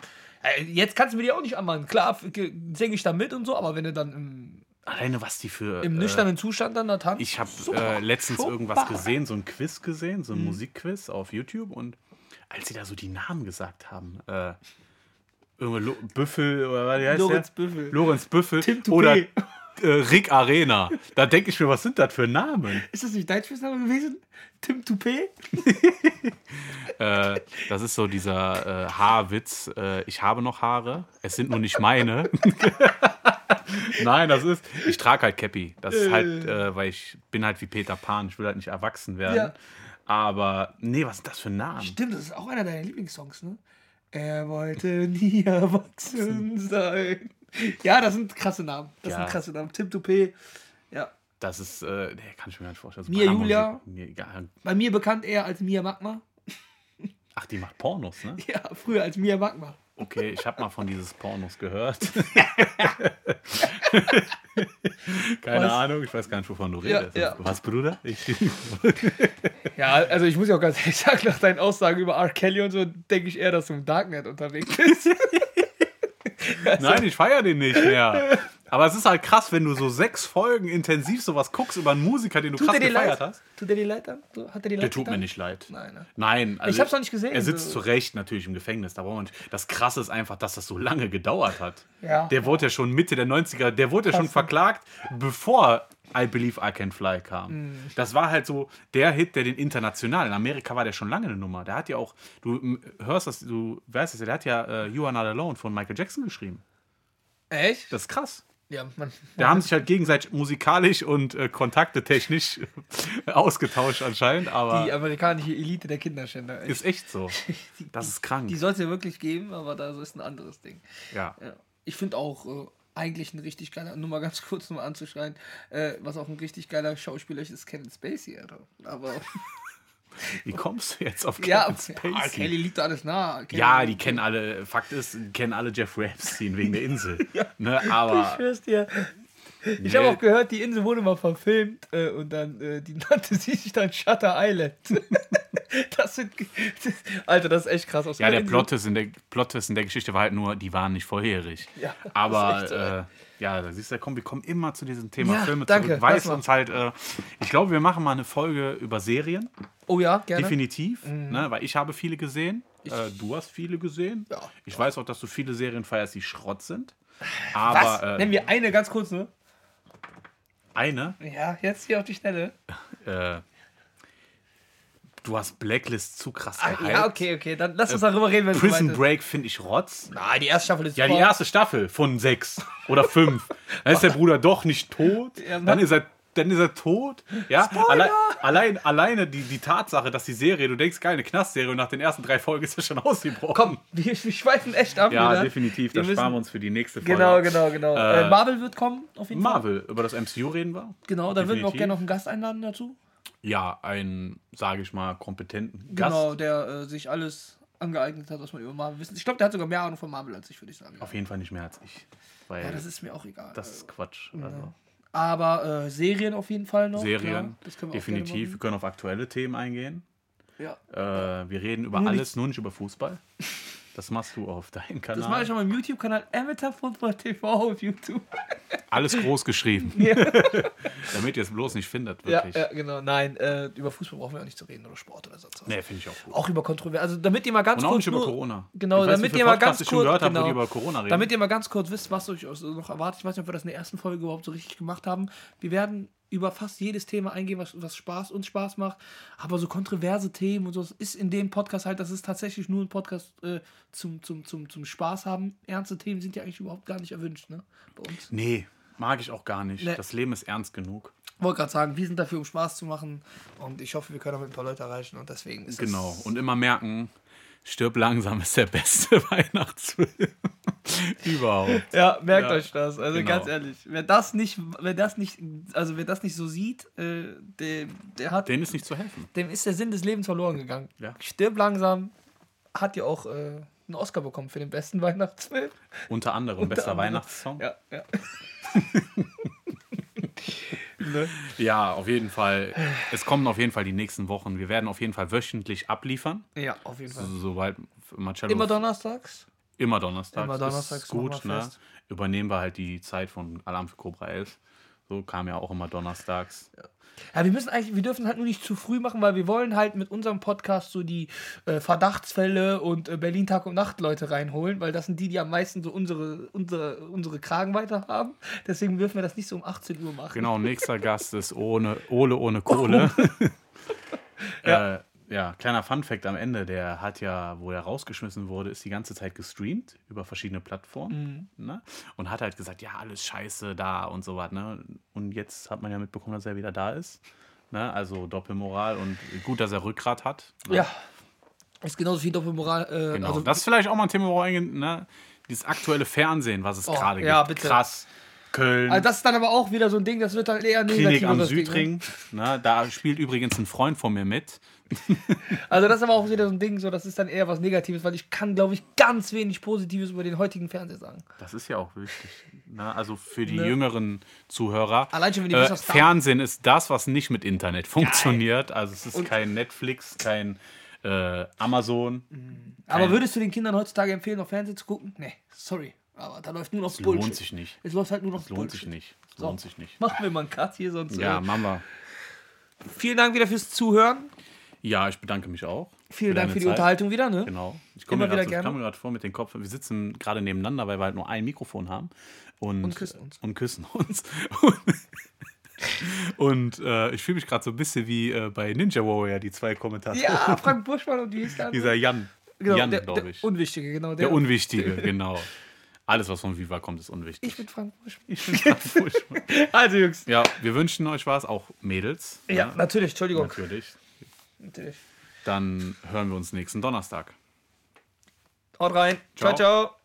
Äh, Jetzt kannst du mir die auch nicht anmachen. Klar, singe ich da mit und so, aber wenn du dann im, Alleine was die für. im äh, nüchternen Zustand dann da tanzt. Ich habe äh, letztens super. irgendwas gesehen, so ein Quiz gesehen, so ein Musikquiz auf YouTube und als sie da so die Namen gesagt haben, äh, Büffel oder was heißt Lorenz der? Büffel. Lorenz Büffel Tim Toupet. oder äh, Rick Arena. Da denke ich mir, was sind das für Namen? Ist das nicht dein Spitzname gewesen? Tim Toupet? Äh, das ist so dieser äh, Haarwitz. Äh, ich habe noch Haare, es sind nur nicht meine. Nein, das ist. Ich trage halt Cappy. Das ist halt, äh, weil ich bin halt wie Peter Pan. Ich will halt nicht erwachsen werden. Ja. Aber, nee, was sind das für Namen? Stimmt, das ist auch einer deiner Lieblingssongs, ne? Er wollte nie erwachsen sein. Ja, das sind krasse Namen. Das Ja. sind krasse Namen. Tim Toupet. Ja. Das ist, äh, nee, kann ich mir gar nicht vorstellen. Ist Mia. Julia? Nee. Bei mir bekannt eher als Mia Magma. Ach, die macht Pornos, ne? Ja, früher als Mia Magma. Okay, ich habe mal von dieses Pornos gehört. Keine Was? Ahnung, ich weiß gar nicht, wovon du Ja, redest. ja. Was, Bruder? Ich, Ja, also ich muss ja auch ganz ehrlich sagen, nach deinen Aussagen über R. Kelly und so, denke ich eher, dass du im Darknet unterwegs bist. Nein, ich feiere den nicht mehr. Aber es ist halt krass, wenn du so sechs Folgen intensiv sowas guckst über einen Musiker, den du Tut krass er dir gefeiert leid? hast. Tut er dir leid dann? So, Hat er dir leid Der tut getan? mir nicht leid. Nein, ne? Nein, also Ich hab's noch nicht gesehen. Er sitzt So. zu Recht natürlich im Gefängnis. Da braucht man. Das Krasse ist einfach, dass das so lange gedauert hat. Ja. Der wurde ja schon Mitte der 90er, der wurde ja schon Krass. verklagt, bevor I Believe I Can Fly kam. Mhm. Das war halt so der Hit, der den international. In Amerika war der schon lange eine Nummer. Der hat ja auch, du hörst das, du weißt es ja, der hat ja äh, You Are Not Alone von Michael Jackson geschrieben. Echt? Das ist krass. Ja, man. Da haben sich halt gegenseitig musikalisch und äh, kontaktetechnisch ausgetauscht anscheinend, aber Die amerikanische Elite der Kinderschänder. ist echt so. Das ist krank. Die soll es ja wirklich geben, aber da ist ein anderes Ding. Ja. Ja. Ich finde auch äh, eigentlich ein richtig geiler, nur mal ganz kurz nochmal anzuschreien, äh, was auch ein richtig geiler Schauspieler ist, ist Kevin Spacey, Alter. Aber Wie kommst du jetzt auf Kevin ja, Spacey? ah, Kelly liegt alles nah. Kelly Ja, die kennen alle, Fakt ist, die kennen alle Jeffrey Epstein wegen der Insel. ne, aber Ich schwör's dir. Ich Nee. habe auch gehört, die Insel wurde mal verfilmt äh, und dann, äh, die nannte sie sich dann Shutter Island. das sind, das, Alter, das ist echt krass. Aus ja, der Insel- Plot-Twist in, der, Plot in der Geschichte war halt nur, die waren nicht volljährig. Ja, das aber ja, da siehst du, komm, wir kommen immer zu diesem Thema Ja, Filme danke, zurück, weil es uns halt, äh, ich glaube, wir machen mal eine Folge über Serien, Oh ja, gerne. definitiv, ne, weil ich habe viele gesehen, äh, du hast viele gesehen. Ja. Ich weiß auch, dass du viele Serien feierst, die Schrott sind. Was? Aber Nennen äh, wir eine ganz kurz, ne? eine, Ja, jetzt hier auf die Schnelle. äh, Du hast Blacklist zu krass ah, Ja, okay, okay. Dann lass uns darüber reden, wenn Prison du Break finde ich Rotz. Nein, die erste Staffel ist Ja, die erste Staffel von sechs oder fünf. dann ist der Bruder doch nicht tot. Ja, dann ist er dann ist er tot. Ja, allein, allein, alleine die, die Tatsache, dass die Serie, du denkst, geil, eine Knastserie und nach den ersten drei Folgen ist er schon ausgebrochen. Komm, wir, wir schweifen echt ab. Ja, wieder. definitiv. Das sparen wir uns für die nächste Folge. Genau, genau, genau. Äh, äh, Marvel wird kommen, auf jeden Marvel, Fall. über das MCU reden wir. Genau, da würden wir auch gerne noch einen Gast einladen dazu. Ja, einen, sage ich mal, kompetenten genau, Gast. Genau, der äh, sich alles angeeignet hat, was man über Marvel wissen. Ich glaube, der hat sogar mehr Ahnung von Marvel als ich, würde ich sagen. Auf jeden Fall nicht mehr als ich. Weil ja, das ist mir auch egal. Das ist Quatsch. Also. Ja. Aber äh, Serien auf jeden Fall noch. Serien, ja, definitiv. Wir können auf aktuelle Themen eingehen. Ja. Äh, wir reden über nur alles, nur nicht über Fußball. Das machst du auf deinem Kanal. Das mache ich auf meinem YouTube-Kanal Amateur Football TV auf YouTube. Alles groß geschrieben. Ja. Damit ihr es bloß nicht findet, wirklich. Ja, ja genau. Nein, äh, über Fußball brauchen wir auch nicht zu reden oder Sport oder sonst was. Nee, finde ich auch gut. Auch über Kontroverse. Also damit ihr mal ganz Und auch kurz. nicht über Corona. Genau, damit ihr mal ganz kurz. Gehört genau, über Corona reden. Damit ihr mal ganz kurz wisst, was euch noch erwartet. Ich weiß nicht, ob wir das in der ersten Folge überhaupt so richtig gemacht haben. Wir werden über fast jedes Thema eingehen, was, was Spaß und Spaß macht. Aber so kontroverse Themen und so, das ist in dem Podcast halt, das ist tatsächlich nur ein Podcast äh, zum, zum, zum, zum Spaß haben. Ernste Themen sind ja eigentlich überhaupt gar nicht erwünscht, ne? Bei uns. Nee, mag ich auch gar nicht. Nee. Das Leben ist ernst genug. Wollte gerade sagen, wir sind dafür, um Spaß zu machen. Und ich hoffe, wir können damit ein paar Leute erreichen. Und deswegen ist Genau. Und immer merken, Stirb langsam ist der beste Weihnachtsfilm überhaupt. Ja, merkt ja, euch das. Also genau. ganz ehrlich, wer das nicht, wer das nicht, also wer das nicht so sieht, äh, der, der hat. Dem ist nicht zu helfen. Dem ist der Sinn des Lebens verloren gegangen. Ja. Stirb langsam hat ja auch äh, einen Oscar bekommen für den besten Weihnachtsfilm. Unter anderem Unter bester anderem. Weihnachtssong. Ja, ja. ne? Ja, auf jeden Fall. Es kommen auf jeden Fall die nächsten Wochen. Wir werden auf jeden Fall wöchentlich abliefern. Ja, auf jeden Fall. So, soweit Marcello. Immer donnerstags? Immer donnerstags. Immer donnerstags. Ist gut, ne? Übernehmen wir halt die Zeit von Alarm für Cobra 11. So kam ja auch immer donnerstags. Ja. Ja, wir müssen eigentlich, wir dürfen halt nur nicht zu früh machen, weil wir wollen halt mit unserem Podcast so die äh, Verdachtsfälle und äh, Berlin Tag und Nacht Leute reinholen, weil das sind die, die am meisten so unsere, unsere, unsere Kragenweite haben. Deswegen dürfen wir das nicht so um 18 Uhr machen. Genau, nächster Gast ist ohne, Ole ohne Kohle. ja. äh, ja, kleiner Fun-Fact am Ende: der hat ja, wo er rausgeschmissen wurde, ist die ganze Zeit gestreamt über verschiedene Plattformen. Mhm. Ne? Und hat halt gesagt: Ja, alles scheiße da und so was. Ne? Und jetzt hat man ja mitbekommen, dass er wieder da ist. Ne? Also Doppelmoral und gut, dass er Rückgrat hat. Ne? Ja. Ist genauso viel Doppelmoral. Äh, genau. Also das ist vielleicht auch mal ein Thema, wo ne? dieses aktuelle Fernsehen, was es oh, gerade ja, gibt. Bitte. Krass. Köln. Also das ist dann aber auch wieder so ein Ding, das wird halt eher negativ. Klinik am Südring. Ne? Da spielt übrigens ein Freund von mir mit. Also das ist aber auch wieder so ein Ding, so das ist dann eher was Negatives, weil ich kann, glaube ich, ganz wenig Positives über den heutigen Fernseher sagen. Das ist ja auch wichtig. Ne? Also für die ne? jüngeren Zuhörer. Allein schon, wenn die äh, Fernsehen ist das, was nicht mit Internet funktioniert. Geil. Also es ist Und kein Netflix, kein äh, Amazon. Mhm. Aber würdest du den Kindern heutzutage empfehlen, noch Fernsehen zu gucken? Nee, sorry. Aber da läuft nur noch das Bullshit. lohnt sich nicht. Es läuft halt nur noch das lohnt Bullshit. sich nicht. Das so. lohnt sich nicht. Machen wir mal einen Cut hier sonst. Ja, äh, machen wir. Vielen Dank wieder fürs Zuhören. Ja, ich bedanke mich auch. Vielen für Dank für die Zeit. Unterhaltung wieder. Ne? Genau. Ich komme mir gerade vor mit den Kopf. Wir sitzen gerade nebeneinander, weil wir halt nur ein Mikrofon haben. Und, und küssen uns. Und küssen uns. und äh, ich fühle mich gerade so ein bisschen wie äh, bei Ninja Warrior, die zwei Kommentatoren. Ja, Frank Buschmann und wie ist der? Dieser Jan. Genau, Jan, glaube ich. Der Unwichtige, genau. Der, der Unwichtige, genau. Alles, was von Viva kommt, ist unwichtig. Ich bin Frank Buschmann. Ich bin Frank Buschmann. also, Jungs. Ja, wir wünschen euch was, auch Mädels. Ja, ja, natürlich, Entschuldigung. Natürlich. Natürlich. Dann hören wir uns nächsten Donnerstag. Haut rein. ciao. ciao. ciao.